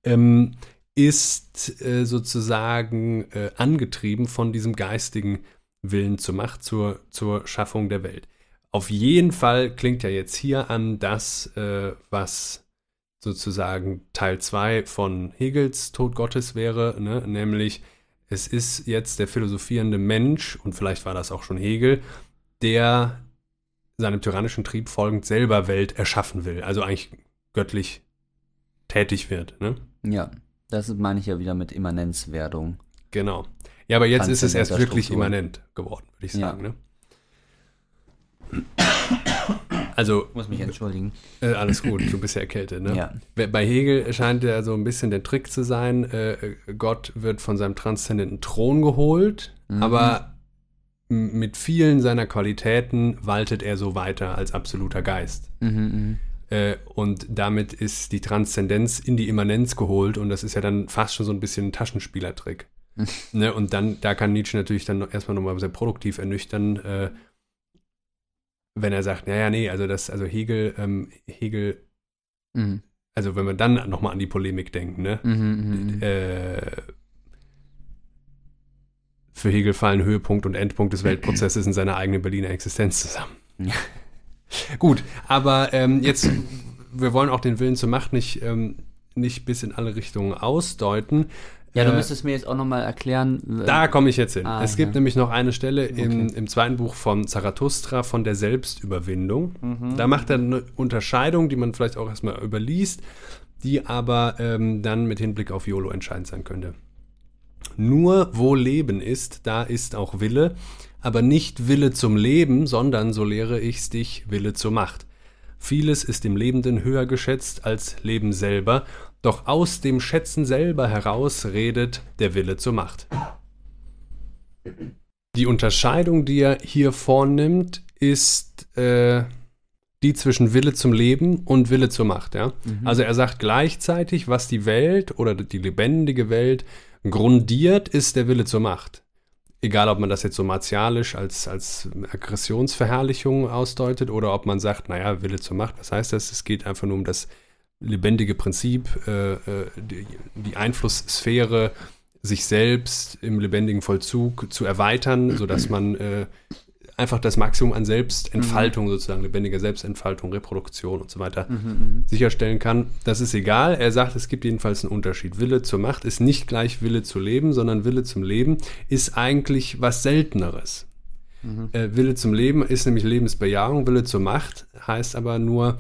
ähm, ist äh, sozusagen äh, angetrieben von diesem geistigen Willen zur Macht, zur, zur Schaffung der Welt. Auf jeden Fall klingt ja jetzt hier an das, äh, was sozusagen Teil 2 von Hegels Tod Gottes wäre, ne? nämlich es ist jetzt der philosophierende Mensch, und vielleicht war das auch schon Hegel, der seinem tyrannischen Trieb folgend selber Welt erschaffen will, also eigentlich göttlich tätig wird. Ne? Ja, das meine ich ja wieder mit Immanenzwerdung. Genau. Ja, aber jetzt ist es erst wirklich Strukturen. immanent geworden, würde ich Ja. sagen. Ne? Also, Ich muss mich entschuldigen. äh, alles gut, du bist ja erkältet. Ne? Ja. Bei Hegel scheint ja so ein bisschen der Trick zu sein, äh, Gott wird von seinem transzendenten Thron geholt, Mhm. aber mit vielen seiner Qualitäten waltet er so weiter als absoluter Geist. Mhm, Äh, und damit ist die Transzendenz in die Immanenz geholt und das ist ja dann fast schon so ein bisschen ein Taschenspielertrick. [LAUGHS] ne? Und dann, da kann Nietzsche natürlich dann erstmal nochmal sehr produktiv ernüchtern, äh, wenn er sagt, naja, nee, also das, also Hegel, ähm, Hegel, mhm. Mhm. also wenn wir dann nochmal an die Polemik denken, ne? Mhm, mhm. Äh, für Hegel fallen Höhepunkt und Endpunkt des [CLEARS THROAT] Weltprozesses in seiner eigenen Berliner Existenz zusammen. Gut, aber ähm, jetzt, wir wollen auch den Willen zur Macht nicht, ähm, nicht bis in alle Richtungen ausdeuten. Ja, du Äh, müsstest mir jetzt auch nochmal erklären. Da komme ich jetzt hin. Ah, es gibt ja. nämlich noch eine Stelle im, Okay. im zweiten Buch von Zarathustra von der Selbstüberwindung. Mhm. Da macht er eine Unterscheidung, die man vielleicht auch erstmal überliest, die aber ähm, dann mit Hinblick auf YOLO entscheidend sein könnte. Nur wo Leben ist, da ist auch Wille, aber nicht Wille zum Leben, sondern, so lehre ich's dich, Wille zur Macht. Vieles ist im Lebenden höher geschätzt als Leben selber, doch aus dem Schätzen selber heraus redet der Wille zur Macht. Die Unterscheidung, die er hier vornimmt, ist äh, die zwischen Wille zum Leben und Wille zur Macht. Ja? Also er sagt gleichzeitig, was die Welt oder die lebendige Welt grundiert, ist der Wille zur Macht. Egal, ob man das jetzt so martialisch als, als Aggressionsverherrlichung ausdeutet oder ob man sagt, naja, Wille zur Macht, was heißt das? Es geht einfach nur um das lebendige Prinzip, äh, äh, die, die Einflusssphäre, sich selbst im lebendigen Vollzug zu erweitern, sodass man äh, einfach das Maximum an Selbstentfaltung sozusagen, lebendiger Selbstentfaltung, Reproduktion und so weiter sicherstellen kann. Das ist egal. Er sagt, es gibt jedenfalls einen Unterschied. Wille zur Macht ist nicht gleich Wille zu leben, sondern Wille zum Leben ist eigentlich was Selteneres. Äh, Wille zum Leben ist nämlich Lebensbejahung. Wille zur Macht heißt aber nur,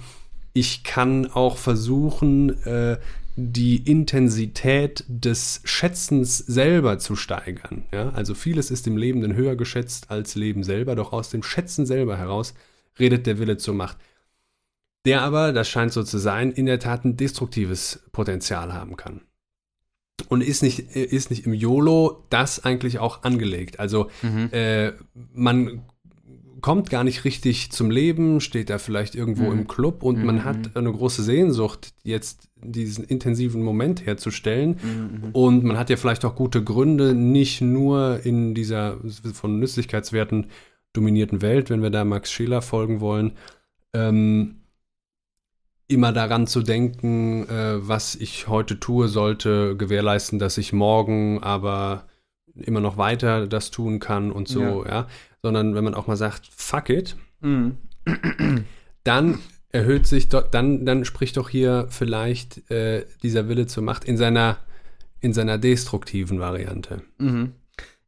ich kann auch versuchen, äh, die Intensität des Schätzens selber zu steigern. Ja? Also vieles ist im Lebenden höher geschätzt als Leben selber, doch aus dem Schätzen selber heraus redet der Wille zur Macht. Der aber, das scheint so zu sein, in der Tat ein destruktives Potenzial haben kann. Und ist nicht, ist nicht im YOLO das eigentlich auch angelegt. Also äh, man kommt gar nicht richtig zum Leben, steht da vielleicht irgendwo im Club und man hat eine große Sehnsucht, jetzt diesen intensiven Moment herzustellen. Und man hat ja vielleicht auch gute Gründe, nicht nur in dieser von Nützlichkeitswerten dominierten Welt, wenn wir da Max Scheler folgen wollen, ähm, immer daran zu denken, äh, was ich heute tue, sollte gewährleisten, dass ich morgen aber immer noch weiter das tun kann und so, ja. Sondern wenn man auch mal sagt, fuck it, Mhm. dann erhöht sich dort, dann, dann spricht doch hier vielleicht äh, dieser Wille zur Macht in seiner, in seiner destruktiven Variante. Mhm.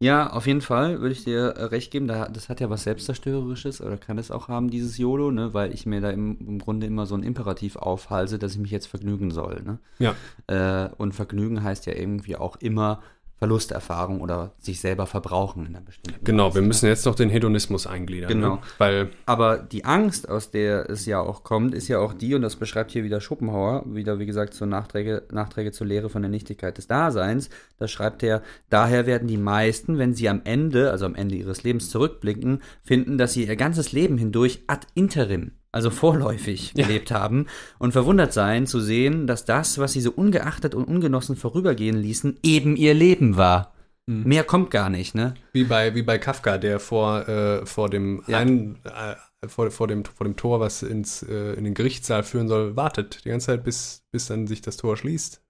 Ja, auf jeden Fall würde ich dir äh, recht geben. Da, das hat ja was Selbstzerstörerisches oder kann es auch haben, dieses YOLO, ne? weil ich mir da im, im Grunde immer so ein Imperativ aufhalse, dass ich mich jetzt vergnügen soll. Ne? Ja. Äh, und Vergnügen heißt ja irgendwie auch immer Verlusterfahrung oder sich selber verbrauchen in einer bestimmten Genau, Weise, wir ne? müssen jetzt noch den Hedonismus eingliedern. Genau. Ne? Weil, Aber die Angst, aus der es ja auch kommt, ist ja auch die, und das beschreibt hier wieder Schopenhauer, wieder wie gesagt zur Nachträge, Nachträge zur Lehre von der Nichtigkeit des Daseins. Da schreibt er, daher werden die meisten, wenn sie am Ende, also am Ende ihres Lebens zurückblicken, finden, dass sie ihr ganzes Leben hindurch ad interim, also vorläufig gelebt haben und verwundert sein zu sehen, dass das, was sie so ungeachtet und ungenossen vorübergehen ließen, eben ihr Leben war. Mehr kommt gar nicht, ne? wie bei, wie bei Kafka, der vor, äh, vor dem Ja. ein, äh, vor, vor, dem, vor dem Tor, was ins, äh, in den Gerichtssaal führen soll, wartet die ganze Zeit, bis, bis dann sich das Tor schließt.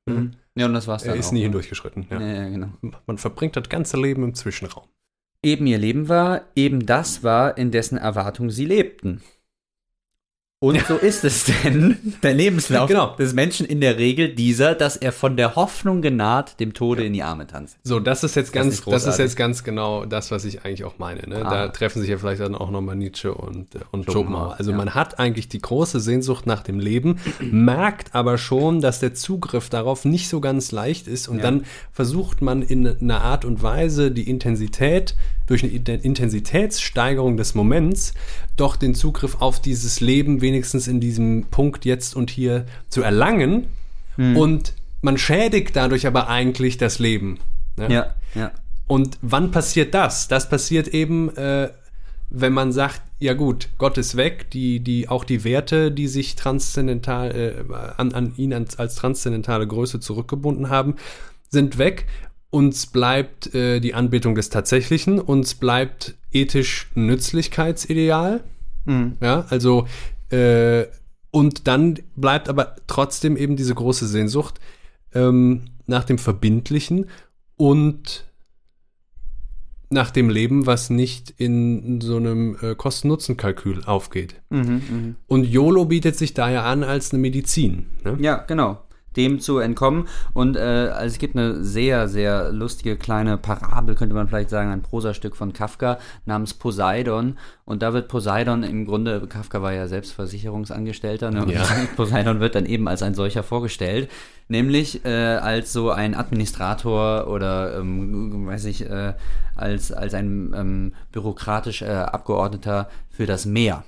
Ja, und das war's Er dann ist auch, nie ne? hindurchgeschritten. Ja. Ja, ja, genau. Man verbringt das ganze Leben im Zwischenraum. eben ihr Leben war, eben das war, in dessen Erwartung sie lebten. Und so ist es denn, [LAUGHS] der Lebenslauf Genau. des Menschen in der Regel dieser, dass er von der Hoffnung genaht dem Tode in die Arme tanzt. So, das ist jetzt Das ganz, ist das ist jetzt ganz genau das, was ich eigentlich auch meine. Ne? Ah. Da treffen sich ja vielleicht dann auch nochmal Nietzsche und, äh, und Schopenhauer, Schopenhauer. Also ja. man hat eigentlich die große Sehnsucht nach dem Leben, merkt aber schon, dass der Zugriff darauf nicht so ganz leicht ist und Ja. dann versucht man in einer Art und Weise die Intensität durch eine Intensitätssteigerung des Moments doch den Zugriff auf dieses Leben wenigstens in diesem Punkt jetzt und hier zu erlangen Hm. und man schädigt dadurch aber eigentlich das Leben. ne? Ja, ja. Und wann passiert das? Das passiert eben, äh, wenn man sagt, ja gut, Gott ist weg, die, die, auch die Werte, die sich transzendental äh, an, an ihn als, als transzendentale Größe zurückgebunden haben, sind weg. Uns bleibt äh, die Anbetung des Tatsächlichen, uns bleibt ethisch Nützlichkeitsideal. Ja, also äh, und dann bleibt aber trotzdem eben diese große Sehnsucht ähm, nach dem Verbindlichen und nach dem Leben, was nicht in so einem äh, Kosten-Nutzen-Kalkül aufgeht. Mhm, Und YOLO bietet sich daher an als eine Medizin. Ne? Ja, genau. Dem zu entkommen. Und äh, also es gibt eine sehr, sehr lustige kleine Parabel, könnte man vielleicht sagen, ein Prosastück von Kafka namens Poseidon. Und da wird Poseidon im Grunde, Kafka war ja selbst Versicherungsangestellter, ne? und Ja. [LAUGHS] Poseidon wird dann eben als ein solcher vorgestellt. Nämlich äh, als so ein Administrator oder, ähm, weiß ich, äh, als, als ein ähm, bürokratisch äh, Abgeordneter für das Meer.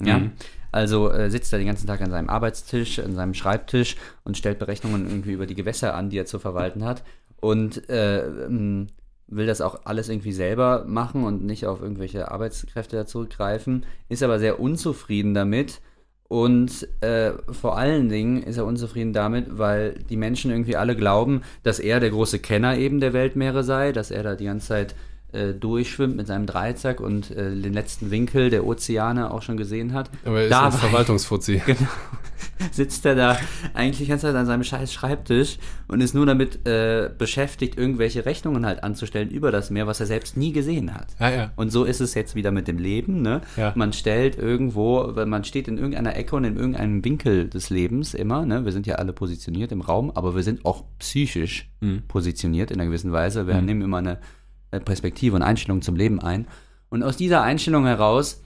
Ja. Mhm. Also äh, sitzt er den ganzen Tag an seinem Arbeitstisch, an seinem Schreibtisch und stellt Berechnungen irgendwie über die Gewässer an, die er zu verwalten hat. Und äh, ähm, will das auch alles irgendwie selber machen und nicht auf irgendwelche Arbeitskräfte zurückgreifen, ist aber sehr unzufrieden damit. Und äh, vor allen Dingen ist er unzufrieden damit, weil die Menschen irgendwie alle glauben, dass er der große Kenner eben der Weltmeere sei, dass er da die ganze Zeit äh, durchschwimmt mit seinem Dreizack und äh, den letzten Winkel der Ozeane auch schon gesehen hat. Aber er ist Dabei- ein Verwaltungsfuzzi. [LAUGHS] Genau. Sitzt er da eigentlich Zeit an seinem scheiß Schreibtisch und ist nur damit äh, beschäftigt, irgendwelche Rechnungen halt anzustellen über das Meer, was er selbst nie gesehen hat. Ja, ja. Und so ist es jetzt wieder mit dem Leben. Ne? Ja. Man stellt irgendwo, man steht in irgendeiner Ecke und in irgendeinem Winkel des Lebens immer. Ne? Wir sind ja alle positioniert im Raum, aber wir sind auch psychisch Mhm. positioniert in einer gewissen Weise. Wir nehmen immer eine Perspektive und Einstellung zum Leben ein. Und aus dieser Einstellung heraus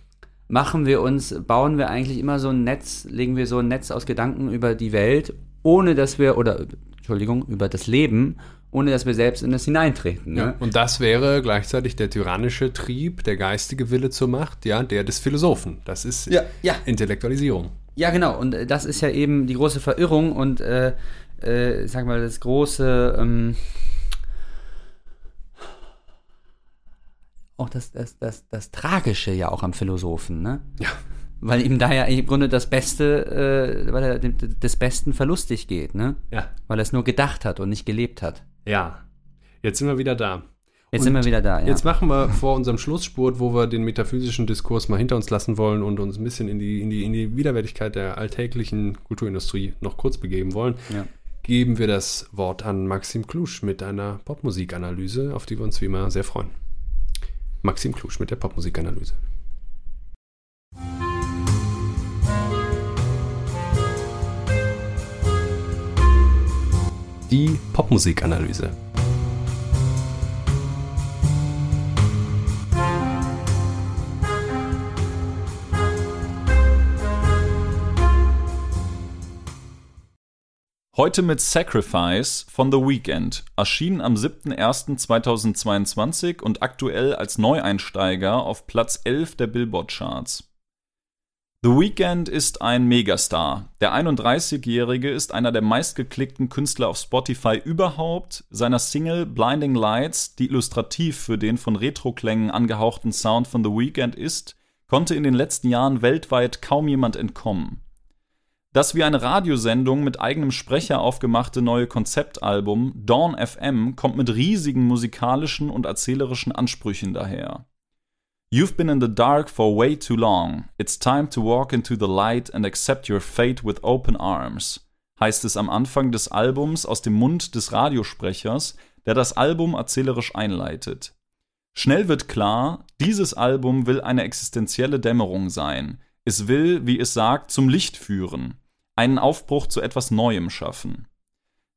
machen wir uns, bauen wir eigentlich immer so ein Netz, legen wir so ein Netz aus Gedanken über die Welt, ohne dass wir, oder Entschuldigung, über das Leben, ohne dass wir selbst in das hineintreten. Ne? Ja. Und das wäre gleichzeitig der tyrannische Trieb, der geistige Wille zur Macht, ja, der des Philosophen. Das ist Ja, ja. Intellektualisierung. Ja, genau. Und äh, das ist ja eben die große Verirrung und, äh, äh, sag mal, das große, ähm, auch das, das, das, das Tragische ja auch am Philosophen, ne? Ja. Weil ihm da ja im Grunde das Beste, äh, weil er dem, des Besten verlustig geht, ne? Ja. Weil er es nur gedacht hat und nicht gelebt hat. Ja. Jetzt sind wir wieder da. Jetzt Und sind wir wieder da, ja. Jetzt machen wir vor unserem Schlussspurt, wo wir den metaphysischen Diskurs mal hinter uns lassen wollen und uns ein bisschen in die, in die, in die Widerwärtigkeit der alltäglichen Kulturindustrie noch kurz begeben wollen, Ja. geben wir das Wort an Maxim Klusch mit einer Popmusikanalyse, auf die wir uns wie immer sehr freuen. Maxim Klusch mit der Popmusikanalyse. Die Popmusikanalyse. Heute mit Sacrifice von The Weeknd, erschienen am 7.01.2022 und aktuell als Neueinsteiger auf Platz 11 der Billboard-Charts. The Weeknd ist ein Megastar. Der 31-Jährige ist einer der meistgeklickten Künstler auf Spotify überhaupt. Seiner Single Blinding Lights, die illustrativ für den von Retro-Klängen angehauchten Sound von The Weeknd ist, konnte in den letzten Jahren weltweit kaum jemand entkommen. Das wie eine Radiosendung mit eigenem Sprecher aufgemachte neue Konzeptalbum Dawn FM kommt mit riesigen musikalischen und erzählerischen Ansprüchen daher. You've been in the dark for way too long. It's time to walk into the light and accept your fate with open arms, heißt es am Anfang des Albums aus dem Mund des Radiosprechers, der das Album erzählerisch einleitet. Schnell wird klar, dieses Album will eine existenzielle Dämmerung sein. Es will, wie es sagt, zum Licht führen, einen Aufbruch zu etwas Neuem schaffen.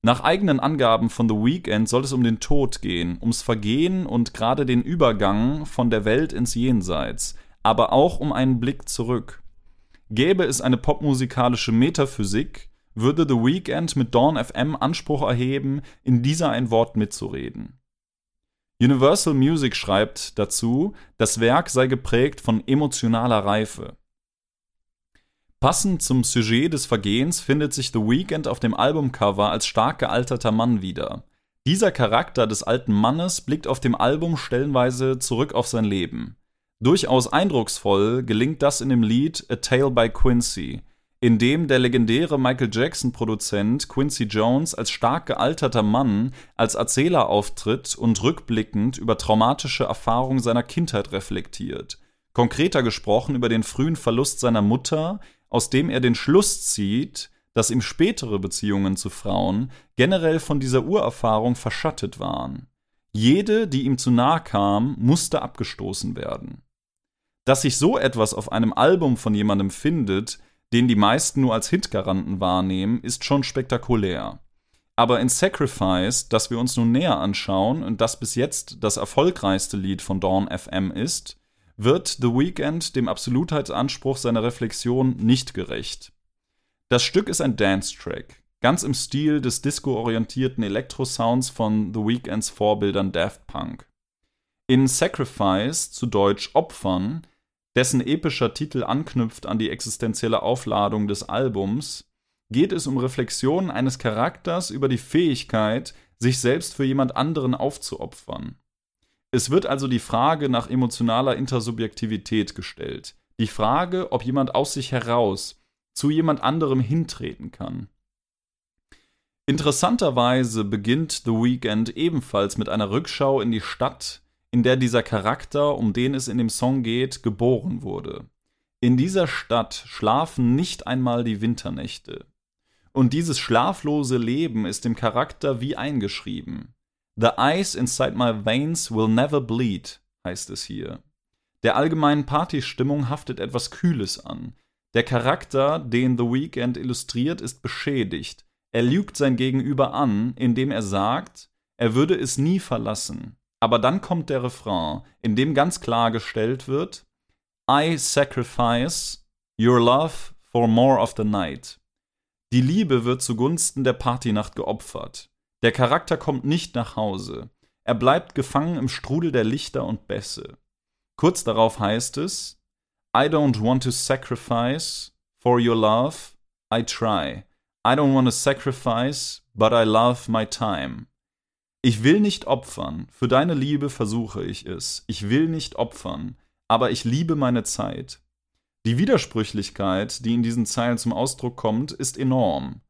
Nach eigenen Angaben von The Weeknd soll es um den Tod gehen, ums Vergehen und gerade den Übergang von der Welt ins Jenseits, aber auch um einen Blick zurück. Gäbe es eine popmusikalische Metaphysik, würde The Weeknd mit Dawn FM Anspruch erheben, in dieser ein Wort mitzureden. Universal Music schreibt dazu, das Werk sei geprägt von emotionaler Reife. Passend zum Sujet des Vergehens findet sich The Weeknd auf dem Albumcover als stark gealterter Mann wieder. Dieser Charakter des alten Mannes blickt auf dem Album stellenweise zurück auf sein Leben. Durchaus eindrucksvoll gelingt das in dem Lied A Tale by Quincy, in dem der legendäre Michael Jackson-Produzent Quincy Jones als stark gealterter Mann als Erzähler auftritt und rückblickend über traumatische Erfahrungen seiner Kindheit reflektiert. Konkreter gesprochen über den frühen Verlust seiner Mutter, aus dem er den Schluss zieht, dass ihm spätere Beziehungen zu Frauen generell von dieser Urerfahrung verschattet waren. Jede, die ihm zu nahe kam, musste abgestoßen werden. Dass sich so etwas auf einem Album von jemandem findet, den die meisten nur als Hitgaranten wahrnehmen, ist schon spektakulär. Aber in Sacrifice, das wir uns nun näher anschauen und das bis jetzt das erfolgreichste Lied von Dawn FM ist, wird The Weeknd dem Absolutheitsanspruch seiner Reflexion nicht gerecht. Das Stück ist ein Dance-Track, ganz im Stil des disco-orientierten Elektro-Sounds von The Weeknds Vorbildern Daft Punk. In Sacrifice, zu Deutsch Opfern, dessen epischer Titel anknüpft an die existenzielle Aufladung des Albums, geht es um Reflexionen eines Charakters über die Fähigkeit, sich selbst für jemand anderen aufzuopfern. Es wird also die Frage nach emotionaler Intersubjektivität gestellt. Die Frage, ob jemand aus sich heraus zu jemand anderem hintreten kann. Interessanterweise beginnt The Weeknd ebenfalls mit einer Rückschau in die Stadt, in der dieser Charakter, um den es in dem Song geht, geboren wurde. In dieser Stadt schlafen nicht einmal die Winternächte. Und dieses schlaflose Leben ist dem Charakter wie eingeschrieben. The ice inside my veins will never bleed, heißt es hier. Der allgemeinen Partystimmung haftet etwas Kühles an. Der Charakter, den The Weeknd illustriert, ist beschädigt. Er lügt sein Gegenüber an, indem er sagt, er würde es nie verlassen. Aber dann kommt der Refrain, in dem ganz klargestellt wird, I sacrifice your love for more of the night. Die Liebe wird zugunsten der Partynacht geopfert. Der Charakter kommt nicht nach Hause. Er bleibt gefangen im Strudel der Lichter und Bässe. Kurz darauf heißt es, I don't want to sacrifice for your love, I try. I don't want to sacrifice, but I love my time. Ich will nicht opfern, für deine Liebe versuche ich es. Ich will nicht opfern, aber ich liebe meine Zeit. Die Widersprüchlichkeit, die in diesen Zeilen zum Ausdruck kommt, ist enorm.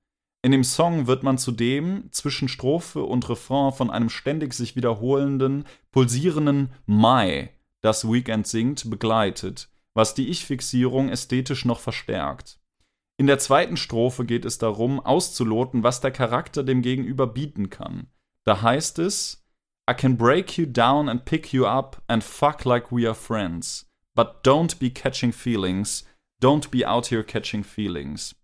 In dem Song wird man zudem zwischen Strophe und Refrain von einem ständig sich wiederholenden, pulsierenden Mai, das Weekend singt, begleitet, was die Ich-Fixierung ästhetisch noch verstärkt. In der zweiten Strophe geht es darum, auszuloten, was der Charakter dem Gegenüber bieten kann. Da heißt es: I can break you down and pick you up and fuck like we are friends. But don't be catching feelings. Don't be out here catching feelings.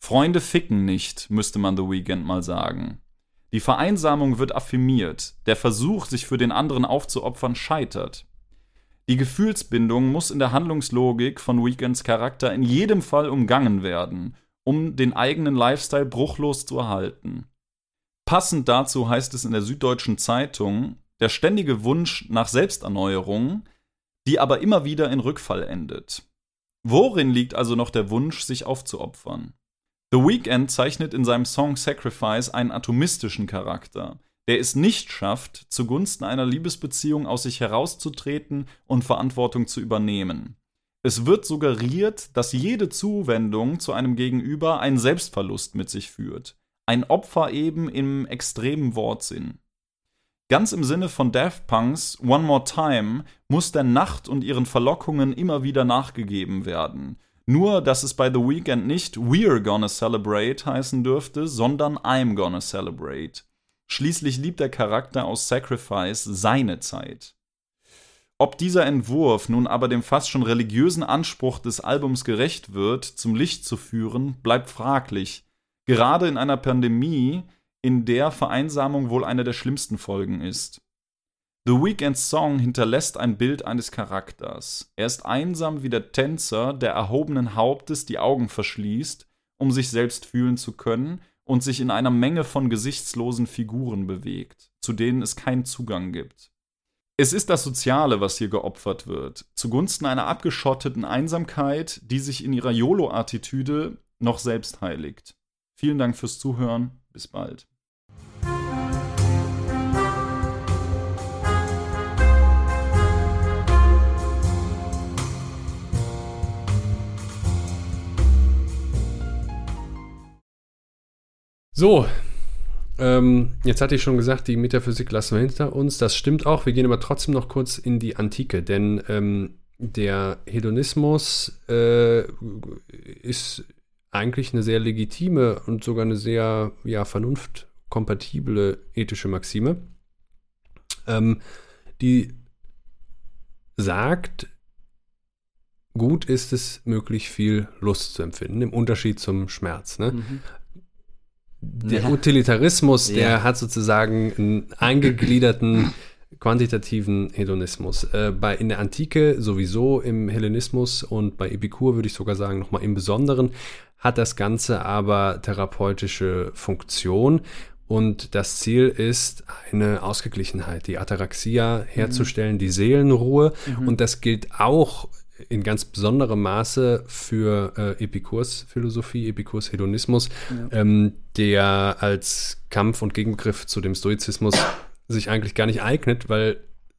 Freunde ficken nicht, müsste man The Weekend mal sagen. Die Vereinsamung wird affirmiert, der Versuch, sich für den anderen aufzuopfern, scheitert. Die Gefühlsbindung muss in der Handlungslogik von Weekends Charakter in jedem Fall umgangen werden, um den eigenen Lifestyle bruchlos zu erhalten. Passend dazu heißt es in der Süddeutschen Zeitung, der ständige Wunsch nach Selbsterneuerung die aber immer wieder in Rückfall endet. Worin liegt also noch der Wunsch, sich aufzuopfern? The Weeknd zeichnet in seinem Song Sacrifice einen atomistischen Charakter, der es nicht schafft, zugunsten einer Liebesbeziehung aus sich herauszutreten und Verantwortung zu übernehmen. Es wird suggeriert, dass jede Zuwendung zu einem Gegenüber einen Selbstverlust mit sich führt. Ein Opfer eben im extremen Wortsinn. Ganz im Sinne von Daft Punks One More Time muss der Nacht und ihren Verlockungen immer wieder nachgegeben werden. Nur, dass es bei The Weeknd nicht We're gonna celebrate heißen dürfte, sondern I'm gonna celebrate. Schließlich liebt der Charakter aus Sacrifice seine Zeit. Ob dieser Entwurf nun aber dem fast schon religiösen Anspruch des Albums gerecht wird, zum Licht zu führen, bleibt fraglich. Gerade in einer Pandemie, in der Vereinsamung wohl eine der schlimmsten Folgen ist. The Weeknd's Song hinterlässt ein Bild eines Charakters. Er ist einsam wie der Tänzer, der erhobenen Hauptes die Augen verschließt, um sich selbst fühlen zu können und sich in einer Menge von gesichtslosen Figuren bewegt, zu denen es keinen Zugang gibt. Es ist das Soziale, was hier geopfert wird, zugunsten einer abgeschotteten Einsamkeit, die sich in ihrer YOLO-Attitüde noch selbst heiligt. Vielen Dank fürs Zuhören. Bis bald. So, ähm, jetzt hatte ich schon gesagt, die Metaphysik lassen wir hinter uns. Das stimmt auch. Wir gehen aber trotzdem noch kurz in die Antike, denn ähm, der Hedonismus äh, ist eigentlich eine sehr legitime und sogar eine sehr ja, vernunftkompatible ethische Maxime, ähm, die sagt, gut ist es möglich, viel Lust zu empfinden, im Unterschied zum Schmerz. Ne? Mhm der Utilitarismus, der Ja. hat sozusagen einen eingegliederten quantitativen Hedonismus. Äh, bei, in der Antike sowieso, im Hellenismus und bei Epikur würde ich sogar sagen, nochmal im Besonderen, hat das Ganze aber therapeutische Funktion. Und das Ziel ist, eine Ausgeglichenheit, die Ataraxia herzustellen, die Seelenruhe. Und das gilt auch in ganz besonderem Maße für äh, Epikurs Philosophie, Epikurs Hedonismus, ähm, der als Kampf und Gegenbegriff zu dem Stoizismus sich eigentlich gar nicht eignet, weil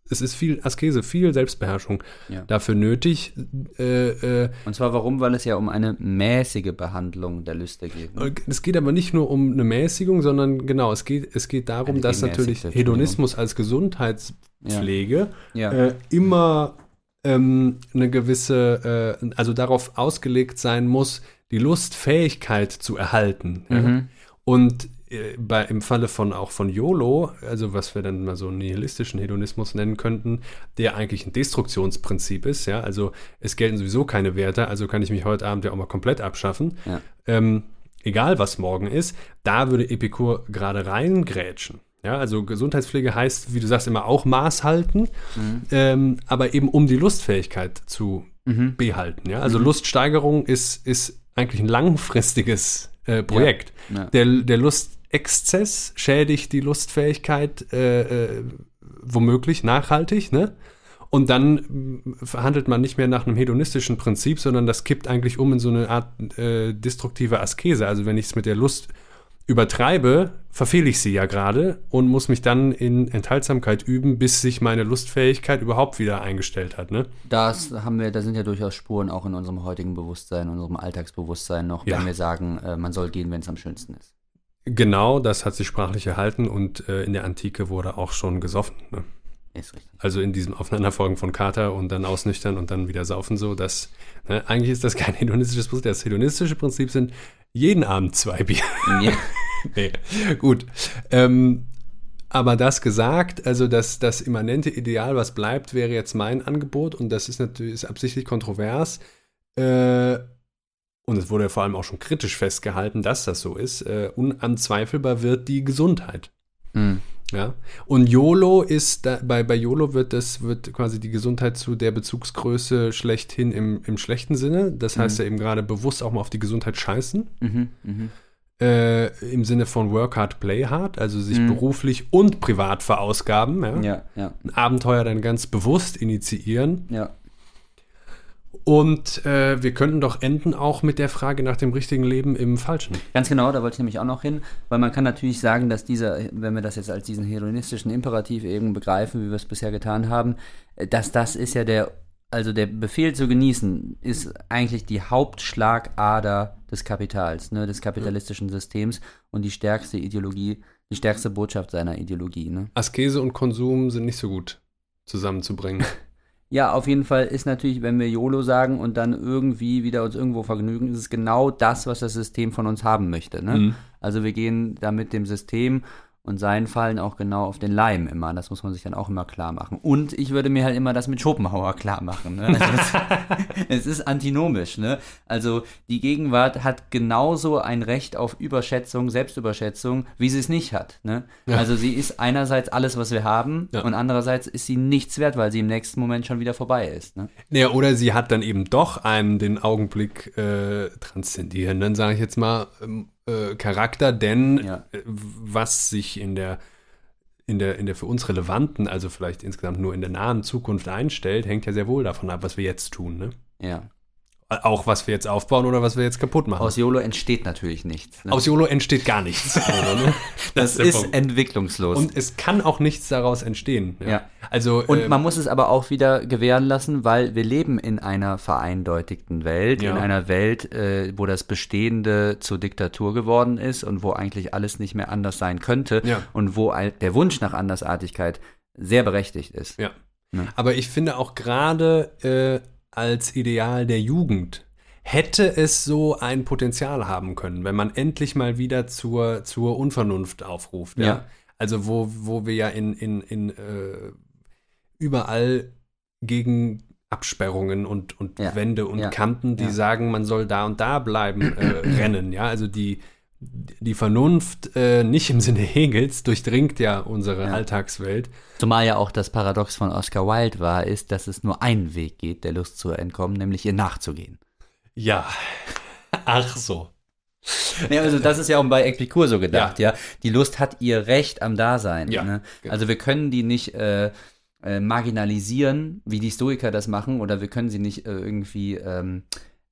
es ist viel Askese, viel Selbstbeherrschung Ja. dafür nötig. Äh, äh, Und zwar warum? Weil es ja um eine mäßige Behandlung der Lüste geht. Ne? es geht aber nicht nur um eine Mäßigung, sondern genau, es geht, es geht darum, Eine dass natürlich Hedonismus als Gesundheitspflege Ja. äh, immer ähm, eine gewisse, äh, also darauf ausgelegt sein muss, die Lustfähigkeit zu erhalten. Ja? Mhm. Und äh, bei, im Falle von auch von YOLO, also was wir dann mal so einen nihilistischen Hedonismus nennen könnten, der eigentlich ein Destruktionsprinzip ist, ja, also es gelten sowieso keine Werte, also kann ich mich heute Abend ja auch mal komplett abschaffen. Ja. Ähm, egal was morgen ist, da würde Epikur gerade reingrätschen. Ja, also Gesundheitspflege heißt, wie du sagst, immer auch Maß halten, ähm, aber eben um die Lustfähigkeit zu Mhm. behalten. Ja? Also Luststeigerung ist, ist eigentlich ein langfristiges äh, Projekt. Ja. Der, der Lustexzess schädigt die Lustfähigkeit äh, äh, womöglich nachhaltig, ne? Und dann verhandelt man nicht mehr nach einem hedonistischen Prinzip, sondern das kippt eigentlich um in so eine Art äh, destruktive Askese. Also wenn ich es mit der Lust übertreibe, verfehle ich sie ja gerade und muss mich dann in Enthaltsamkeit üben, bis sich meine Lustfähigkeit überhaupt wieder eingestellt hat. Ne? Das haben wir, da sind ja durchaus Spuren auch in unserem heutigen Bewusstsein, in unserem Alltagsbewusstsein noch, Ja. wenn wir sagen, äh, man soll gehen, wenn es am schönsten ist. Genau, das hat sich sprachlich erhalten und äh, in der Antike wurde auch schon gesoffen. Ne? Ist richtig. Also in diesem Aufeinanderfolgen von Kater und dann ausnüchtern und dann wieder saufen so, das ne, eigentlich ist das kein hedonistisches Prinzip. Das hedonistische Prinzip sind jeden Abend zwei Bier. Ja. [LAUGHS] nee, gut. Ähm, aber das gesagt, also das, das immanente Ideal, was bleibt, wäre jetzt mein Angebot und das ist natürlich ist absichtlich kontrovers. Äh, und es wurde ja vor allem auch schon kritisch festgehalten, dass das so ist. Äh, unanzweifelbar wird die Gesundheit. Hm. Ja. Und YOLO ist, da, bei, bei YOLO wird das, wird quasi die Gesundheit zu der Bezugsgröße schlechthin im, im schlechten Sinne. Das heißt ja eben gerade bewusst auch mal auf die Gesundheit scheißen. Mhm. Mhm. Äh, Im Sinne von Work Hard, Play Hard, also sich Mhm. beruflich und privat verausgaben. Ja? Ja, ja, Ein Abenteuer dann ganz bewusst initiieren. ja. Und äh, wir könnten doch enden auch mit der Frage nach dem richtigen Leben im Falschen. Ganz genau, da wollte ich nämlich auch noch hin, weil man kann natürlich sagen, dass dieser, wenn wir das jetzt als diesen hedonistischen Imperativ eben begreifen, wie wir es bisher getan haben, äh, dass das ist ja der, also der Befehl zu genießen, ist eigentlich die Hauptschlagader des Kapitals, ne, des kapitalistischen Systems und die stärkste Ideologie, die stärkste Botschaft seiner Ideologie. Ne? Askese und Konsum sind nicht so gut zusammenzubringen. [LAUGHS] Ja, auf jeden Fall ist natürlich, wenn wir YOLO sagen und dann irgendwie wieder uns irgendwo vergnügen, ist es genau das, was das System von uns haben möchte. Ne? Mhm. Also wir gehen da mit dem System und seinen fallen auch genau auf den Leim immer. Das muss man sich dann auch immer klar machen. Und ich würde mir halt immer das mit Schopenhauer klar machen. Ne? Also es, [LAUGHS] es ist antinomisch. Ne? Also die Gegenwart hat genauso ein Recht auf Überschätzung, Selbstüberschätzung, wie sie es nicht hat. Ne? Ja. Also sie ist einerseits alles, was wir haben, Ja. und andererseits ist sie nichts wert, weil sie im nächsten Moment schon wieder vorbei ist. Ne? Ja, oder sie hat dann eben doch einen den Augenblick äh, transzendierenden, sage ich jetzt mal, ähm, äh, Charakter, denn Ja. äh, was sich in der, in, der, in der für uns relevanten, also vielleicht insgesamt nur in der nahen Zukunft einstellt, hängt ja sehr wohl davon ab, was wir jetzt tun. Ne? Ja. Auch was wir jetzt aufbauen oder was wir jetzt kaputt machen. Aus YOLO entsteht natürlich nichts. Ne? Aus YOLO entsteht gar nichts. Also, [LAUGHS] ne? das der ist Punkt. entwicklungslos. Und es kann auch nichts daraus entstehen. Ja. Ja. Also, Und ähm, man muss es aber auch wieder gewähren lassen, weil wir leben in einer vereindeutigten Welt, Ja. in einer Welt, äh, wo das Bestehende zur Diktatur geworden ist und wo eigentlich alles nicht mehr anders sein könnte Ja. und wo der Wunsch nach Andersartigkeit sehr berechtigt ist. Ja. Ne? Aber ich finde auch gerade äh, als Ideal der Jugend hätte es so ein Potenzial haben können, wenn man endlich mal wieder zur, zur Unvernunft aufruft. Ja. Ja. Also wo, wo wir ja in, in, in äh, überall gegen Absperrungen und, und Ja. Wände und Ja. Kanten, die sagen, man soll da und da bleiben, äh, [CLEARS THROAT] rennen. Ja, also die, die Vernunft äh, nicht im Sinne Hegels durchdringt ja unsere Ja. Alltagswelt. Zumal ja auch das Paradox von Oscar Wilde war, ist, dass es nur einen Weg geht, der Lust zu entkommen, nämlich ihr nachzugehen. Ja. [LAUGHS] Ach so. Ja, also das ist ja auch bei Epikur so gedacht, ja. Die Lust hat ihr Recht am Dasein. Ja, ne? genau. Also wir können die nicht äh, äh, marginalisieren, wie die Stoiker das machen, oder wir können sie nicht äh, irgendwie ähm,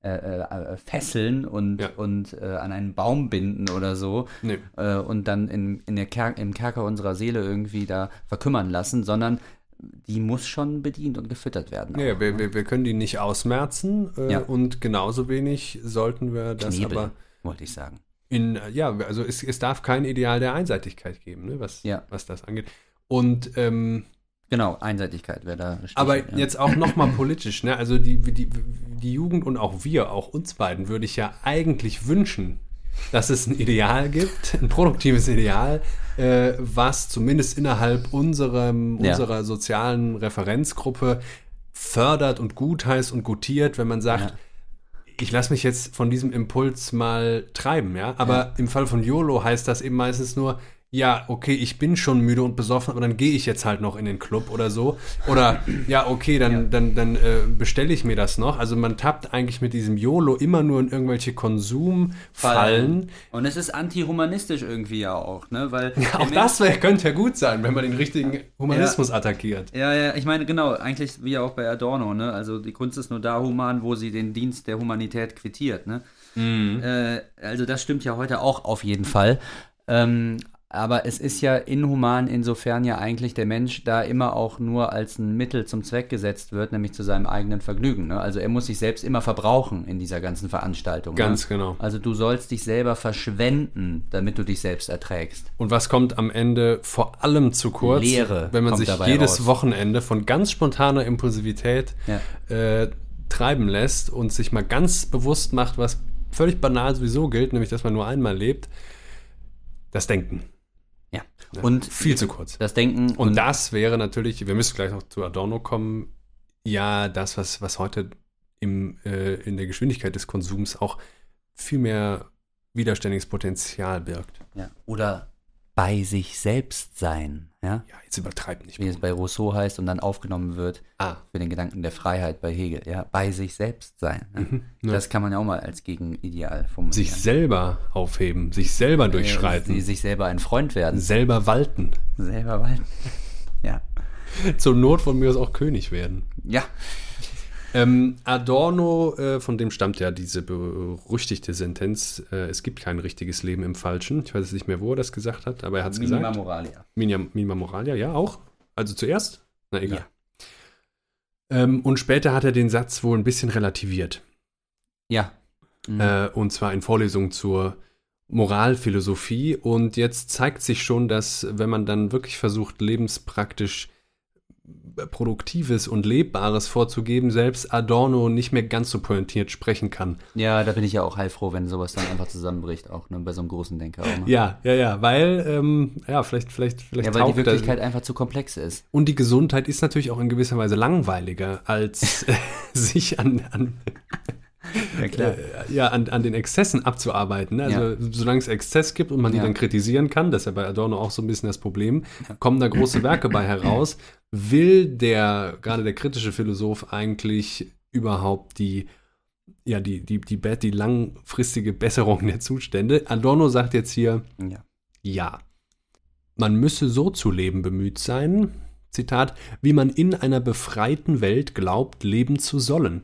äh, äh, fesseln und, Ja. und äh, an einen Baum binden oder so Nee. äh, und dann in, in der Ker im Kerker unserer Seele irgendwie da verkümmern lassen, sondern die muss schon bedient und gefüttert werden. Ja, auch, wir, ne? wir, wir können die nicht ausmerzen äh, Ja. und genauso wenig sollten wir das Knebeln, aber wollte ich sagen. in, äh, ja, also es, es darf kein Ideal der Einseitigkeit geben, ne, was, Ja. was das angeht. Und ähm, Genau, Einseitigkeit wäre da. Stichwort, Aber ja. jetzt auch nochmal politisch, ne? Also die, die, die Jugend und auch wir, auch uns beiden, würde ich ja eigentlich wünschen, dass es ein Ideal gibt, ein produktives Ideal, äh, was zumindest innerhalb unserem, Ja. unserer sozialen Referenzgruppe fördert und gutheißt und gutiert, wenn man sagt, Ja. ich lasse mich jetzt von diesem Impuls mal treiben, ja. Aber im Fall von YOLO heißt das eben meistens nur, ja, okay, ich bin schon müde und besoffen, aber dann gehe ich jetzt halt noch in den Club oder so. Oder ja, okay, dann, Ja. dann, dann äh, bestelle ich mir das noch. Also man tappt eigentlich mit diesem YOLO immer nur in irgendwelche Konsumfallen. Und es ist antihumanistisch irgendwie ja auch, ne? Weil [LAUGHS] Auch der das wär, könnte ja gut sein, wenn man den richtigen Humanismus attackiert. Ja, ja, ich meine, genau, eigentlich wie auch bei Adorno, ne? Also die Kunst ist nur da human, wo sie den Dienst der Humanität quittiert, ne? Äh, also das stimmt ja heute auch auf jeden Fall. Ähm, aber es ist ja inhuman, insofern ja eigentlich der Mensch da immer auch nur als ein Mittel zum Zweck gesetzt wird, nämlich zu seinem eigenen Vergnügen. Ne? Also er muss sich selbst immer verbrauchen in dieser ganzen Veranstaltung. Ganz ne? genau. Also du sollst dich selber verschwenden, damit du dich selbst erträgst. Und was kommt am Ende vor allem zu kurz? Leere wenn man sich jedes raus. Wochenende von ganz spontaner Impulsivität Ja. äh, treiben lässt und sich mal ganz bewusst macht, was völlig banal sowieso gilt, nämlich dass man nur einmal lebt. Das Denken. Und viel zu kurz. das Denken Und das wäre natürlich, wir müssen gleich noch zu Adorno kommen, ja, das, was, was heute im, äh, in der Geschwindigkeit des Konsums auch viel mehr widerständiges Potenzial birgt. Ja. Oder bei sich selbst sein, ja? Ja, jetzt übertreibt nicht. Wie es bei Rousseau heißt und dann aufgenommen wird Ah, für den Gedanken der Freiheit bei Hegel, ja? Bei sich selbst sein. Ne? ja. Das kann man ja auch mal als Gegenideal formulieren. sich selber aufheben, sich selber Äh, durchschreiten, sie sich selber ein Freund werden. selber walten. Selber walten. [LAUGHS] Ja. Zur Not von mir aus auch König werden. Ja. Ähm, Adorno, äh, von dem stammt ja diese berüchtigte Sentenz, äh, es gibt kein richtiges Leben im Falschen. Ich weiß jetzt nicht mehr, wo er das gesagt hat, aber er hat es Minima gesagt. Moralia. Minima, Minima Moralia, ja, auch. Also zuerst? Na egal. Ja. Ähm, und später hat er den Satz wohl ein bisschen relativiert. Ja. Mhm. Äh, und zwar in Vorlesungen zur Moralphilosophie. Und jetzt zeigt sich schon, dass wenn man dann wirklich versucht, lebenspraktisch Produktives und Lebbares vorzugeben, selbst Adorno nicht mehr ganz so pointiert sprechen kann. ja, da bin ich ja auch heilfroh, wenn sowas dann einfach zusammenbricht, auch ne, bei so einem großen Denker. Auch, ne? Ja, ja, ja, weil, ähm, ja, vielleicht, vielleicht, vielleicht ja, weil die das- Wirklichkeit einfach zu komplex ist. Und die Gesundheit ist natürlich auch in gewisser Weise langweiliger, als [LAUGHS] sich an, an, Ja, äh, ja, an, an den Exzessen abzuarbeiten. ne? Also solange es Exzess gibt und man die Ja. dann kritisieren kann, das ist ja bei Adorno auch so ein bisschen das Problem, kommen da große Werke bei heraus. Will der, gerade der kritische Philosoph eigentlich überhaupt die, ja, die, die, die, be- die langfristige Besserung der Zustände? Adorno sagt jetzt hier, Ja. ja. Man müsse so zu leben bemüht sein, Zitat, wie man in einer befreiten Welt glaubt, leben zu sollen,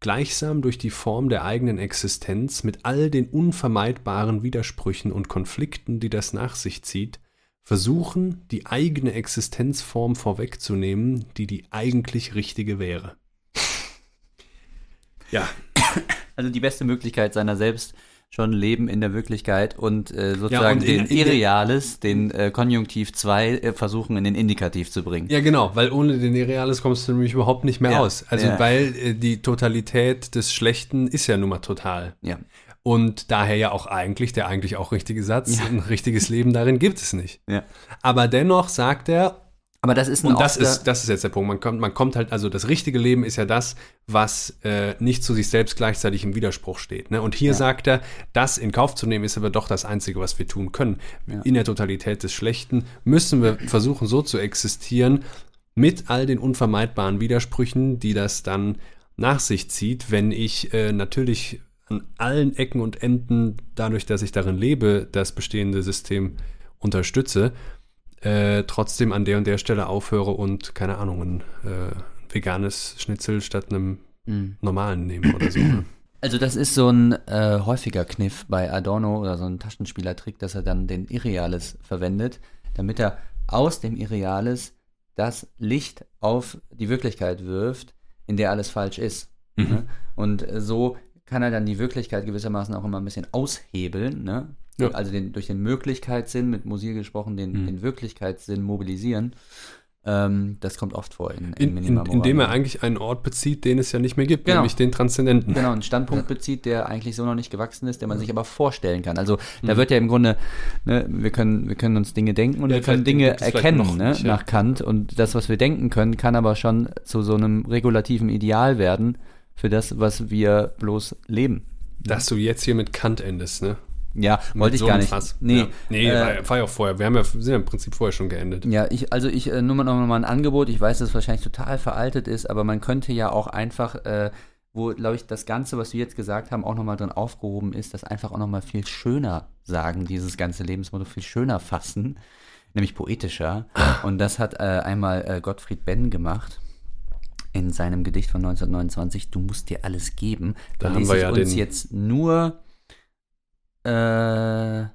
gleichsam durch die Form der eigenen Existenz mit all den unvermeidbaren Widersprüchen und Konflikten, die das nach sich zieht, versuchen, die eigene Existenzform vorwegzunehmen, die die eigentlich richtige wäre. [LAUGHS] Ja, Also die beste Möglichkeit seiner selbst schon leben in der Wirklichkeit und äh, sozusagen und in- den in der- Irreales, den äh, Konjunktiv 2 äh, versuchen in den Indikativ zu bringen. Ja, genau, weil ohne den Reales kommst du nämlich überhaupt nicht mehr Ja, aus. Also, ja. weil äh, die Totalität des Schlechten ist ja nun mal total. Ja. Und daher ja auch eigentlich, der eigentlich auch richtige Satz, Ja. ein richtiges Leben darin gibt es nicht. Ja. Aber dennoch sagt er, Aber das ist ein Und das ist, das ist jetzt der Punkt. Man kommt, man kommt halt, also das richtige Leben ist ja das, was äh, nicht zu sich selbst gleichzeitig im Widerspruch steht. Ne? Und hier Ja. sagt er, das in Kauf zu nehmen, ist aber doch das Einzige, was wir tun können. Ja. In der Totalität des Schlechten müssen wir versuchen, so zu existieren, mit all den unvermeidbaren Widersprüchen, die das dann nach sich zieht, wenn ich äh, natürlich an allen Ecken und Enden, dadurch, dass ich darin lebe, das bestehende System unterstütze, äh, trotzdem an der und der Stelle aufhöre und, keine Ahnung, ein äh, veganes Schnitzel statt einem Mhm. normalen nehme oder so. ne? [CLEARS THROAT] Also das ist so ein äh, häufiger Kniff bei Adorno oder so ein Taschenspielertrick, dass er dann den Irreales verwendet, damit er aus dem Irreales das Licht auf die Wirklichkeit wirft, in der alles falsch ist. Ne? Und so kann er dann die Wirklichkeit gewissermaßen auch immer ein bisschen aushebeln, ne? Ja. also den, durch den Möglichkeitssinn, mit Musil gesprochen, den, Mhm. den Wirklichkeitssinn mobilisieren. Ähm, das kommt oft vor in, in, In, in, indem er eigentlich einen Ort bezieht, den es ja nicht mehr gibt, Genau. nämlich den Transzendenten. Genau, einen [LAUGHS] Standpunkt bezieht, der eigentlich so noch nicht gewachsen ist, der man sich aber vorstellen kann. Also Mhm. da wird ja im Grunde, ne, wir können, wir können uns Dinge denken und Ja, wir können Dinge erkennen, ne, nicht, ja. nach Kant. Und das, was wir denken können, kann aber schon zu so einem regulativen Ideal werden für das, was wir bloß leben. Dass du jetzt hier mit Kant endest, ne? Ja, wollte ich so gar nicht. Fass. Nee, ja. nee äh, war, ja auch vorher. Wir haben ja, sind ja im Prinzip vorher schon geendet. Ja, ich, also ich, äh, nur mal noch mal ein Angebot. Ich weiß, dass es wahrscheinlich total veraltet ist, aber man könnte ja auch einfach, äh, wo, glaube ich, das Ganze, was wir jetzt gesagt haben, auch nochmal drin aufgehoben ist, das einfach auch nochmal viel schöner sagen, dieses ganze Lebensmotto viel schöner fassen, nämlich poetischer. [LAUGHS] Und das hat äh, einmal äh, Gottfried Benn gemacht. In seinem Gedicht von 1929, Du musst dir alles geben. Da Da haben lese wir ich ja uns den- jetzt nur äh,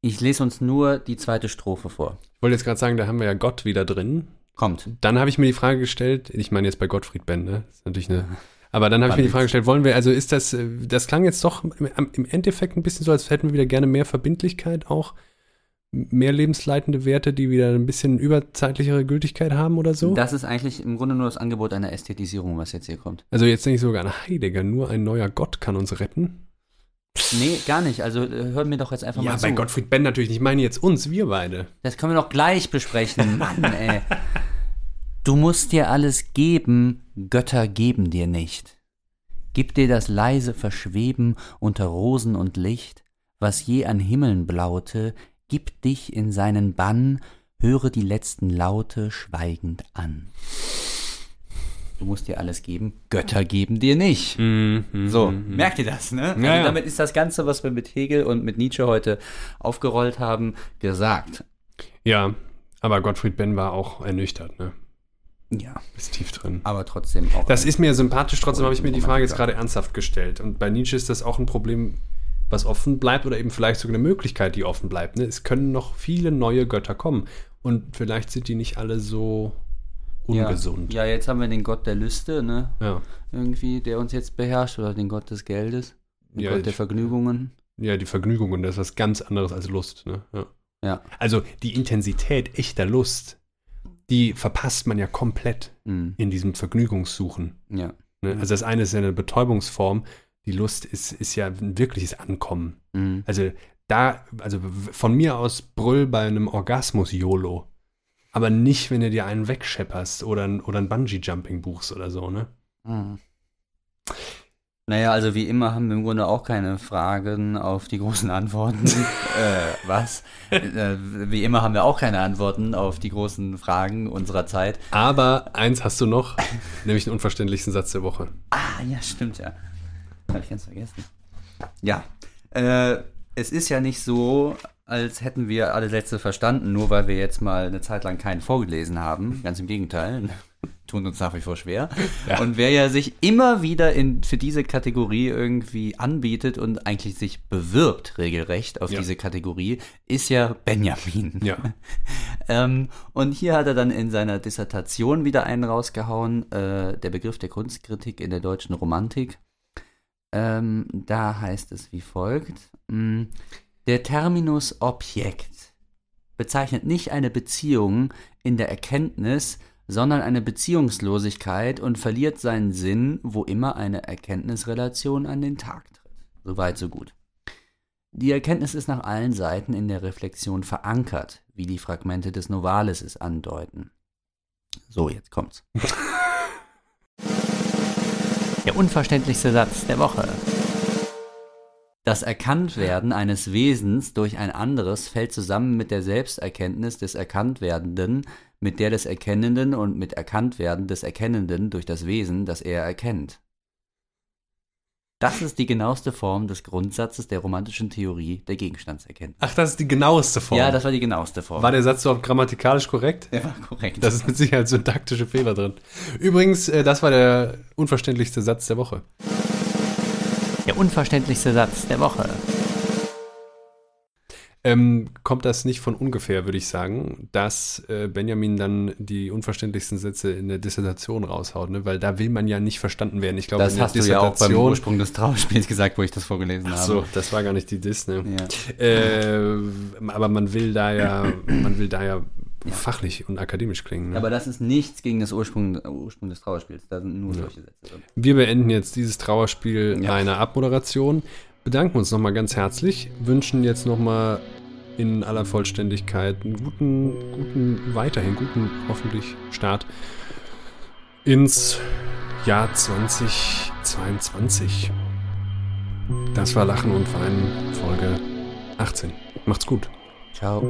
ich lese uns nur die zweite Strophe vor. Ich wollte jetzt gerade sagen, da haben wir ja Gott wieder drin. Kommt. Dann habe ich mir die Frage gestellt, ich meine jetzt bei Gottfried Benn, ne? Das ist natürlich eine. [LAUGHS] Aber dann habe ich mir die. Frage gestellt, wollen wir, also ist das, das klang jetzt doch im, im Endeffekt ein bisschen so, als hätten wir wieder gerne mehr Verbindlichkeit auch, mehr lebensleitende Werte, die wieder ein bisschen überzeitlichere Gültigkeit haben oder so? Das ist eigentlich im Grunde nur das Angebot einer Ästhetisierung, was jetzt hier kommt. also jetzt denke ich sogar an Heidegger, nur ein neuer Gott kann uns retten. Nee, gar nicht. Also äh, hör mir doch jetzt einfach Ja, mal zu. bei Gottfried Benn natürlich nicht. Ich meine jetzt uns, wir beide. Das können wir doch gleich besprechen. [LAUGHS] Mann, ey. Du musst dir alles geben, Götter geben dir nicht. Gib dir das leise Verschweben unter Rosen und Licht, was je an Himmeln blaute, gib dich in seinen Bann, höre die letzten Laute schweigend an. Du musst dir alles geben, Götter geben dir nicht. So, merkt ihr das, ne? Also Ja, ja. damit ist das Ganze, was wir mit Hegel und mit Nietzsche heute aufgerollt haben, gesagt. Ja, aber Gottfried Benn war auch ernüchtert, ne? Ja, Ist tief drin. aber trotzdem auch. Das ist mir sympathisch, trotzdem habe ich mir die Frage jetzt gerade ernsthaft gestellt. Und bei Nietzsche ist das auch ein Problem, was offen bleibt oder eben vielleicht sogar eine Möglichkeit, die offen bleibt. Ne? Es können noch viele neue Götter kommen. Und vielleicht sind die nicht alle so ungesund. Ja, jetzt haben wir den Gott der Lüste, ne? Ja, Irgendwie, der uns jetzt beherrscht, oder den Gott des Geldes, den Ja, Gott der ich- Vergnügungen. ja die Vergnügung, und das ist was ganz anderes als Lust. Ne? Ja. Ja. Also die Intensität echter Lust, die verpasst man ja komplett Mhm. in diesem Vergnügungssuchen. Ja. Ne? Also das eine ist ja eine Betäubungsform, die Lust ist, ist ja ein wirkliches Ankommen. Mhm. Also da, also von mir aus brüll bei einem Orgasmus YOLO. Aber nicht, wenn du dir einen wegschepperst oder ein, oder ein Bungee-Jumping buchst oder so, ne? Mhm. Naja, also wie immer haben wir im Grunde auch keine Fragen auf die großen Antworten. [LAUGHS] äh, was? Äh, wie immer haben wir auch keine Antworten auf die großen Fragen unserer Zeit. Aber eins hast du noch, [LAUGHS] nämlich den unverständlichsten Satz der Woche. Ah, ja, stimmt ja. Habe ich ganz vergessen. Ja, äh, es ist ja nicht so, als hätten wir alle Sätze verstanden, nur weil wir jetzt mal eine Zeit lang keinen vorgelesen haben. Ganz im Gegenteil, [LAUGHS] tun uns nach wie vor schwer. Ja. Und wer ja sich immer wieder in, für diese Kategorie irgendwie anbietet und eigentlich sich bewirbt regelrecht auf Ja. diese Kategorie, ist ja Benjamin. Ja. [LAUGHS] Ähm, und hier hat er dann in seiner Dissertation wieder einen rausgehauen, äh, der Begriff der Kunstkritik in der deutschen Romantik. Ähm, da heißt es wie folgt. mh, Der Terminus Objekt bezeichnet nicht eine Beziehung in der Erkenntnis, sondern eine Beziehungslosigkeit und verliert seinen Sinn, wo immer eine Erkenntnisrelation an den Tag tritt. Soweit, so gut. Die Erkenntnis ist nach allen Seiten in der Reflexion verankert, wie die Fragmente des Novalis es andeuten. So, jetzt kommt's. [LAUGHS] Der unverständlichste Satz der Woche. Das Erkanntwerden eines Wesens durch ein anderes fällt zusammen mit der Selbsterkenntnis des Erkanntwerdenden, mit der des Erkennenden und mit Erkanntwerden des Erkennenden durch das Wesen, das er erkennt. Das ist die genaueste Form des Grundsatzes der romantischen Theorie der Gegenstandserkenntnis. Ach, das ist die genaueste Form. Ja, das war die genaueste Form. War der Satz überhaupt grammatikalisch korrekt? der war korrekt. Das ist mit Sicherheit syntaktische Fehler drin. Übrigens, äh, das war der unverständlichste Satz der Woche. Der unverständlichste Satz der Woche. Ähm, kommt das nicht von ungefähr, würde ich sagen, dass äh, Benjamin dann die unverständlichsten Sätze in der Dissertation raushaut, ne? weil da will man ja nicht verstanden werden. Ich glaube, Das in der hast du ja auch beim Ursprung des Trauerspiels gesagt, wo ich das vorgelesen Ach habe. so, das war gar nicht die Diss, ne? Ja. Äh, aber man will da ja, man will da ja fachlich und akademisch klingen. Ne? Aber das ist nichts gegen das Ursprung, Ursprung des Trauerspiels. Da sind nur solche Sätze drin. Wir beenden jetzt dieses Trauerspiel Ja. einer Abmoderation, bedanken uns nochmal ganz herzlich, wünschen jetzt nochmal in aller Vollständigkeit einen guten, guten, weiterhin guten, hoffentlich Start ins Jahr 2022. Das war Lachen und Weinen, Folge 18. Macht's gut. Ciao.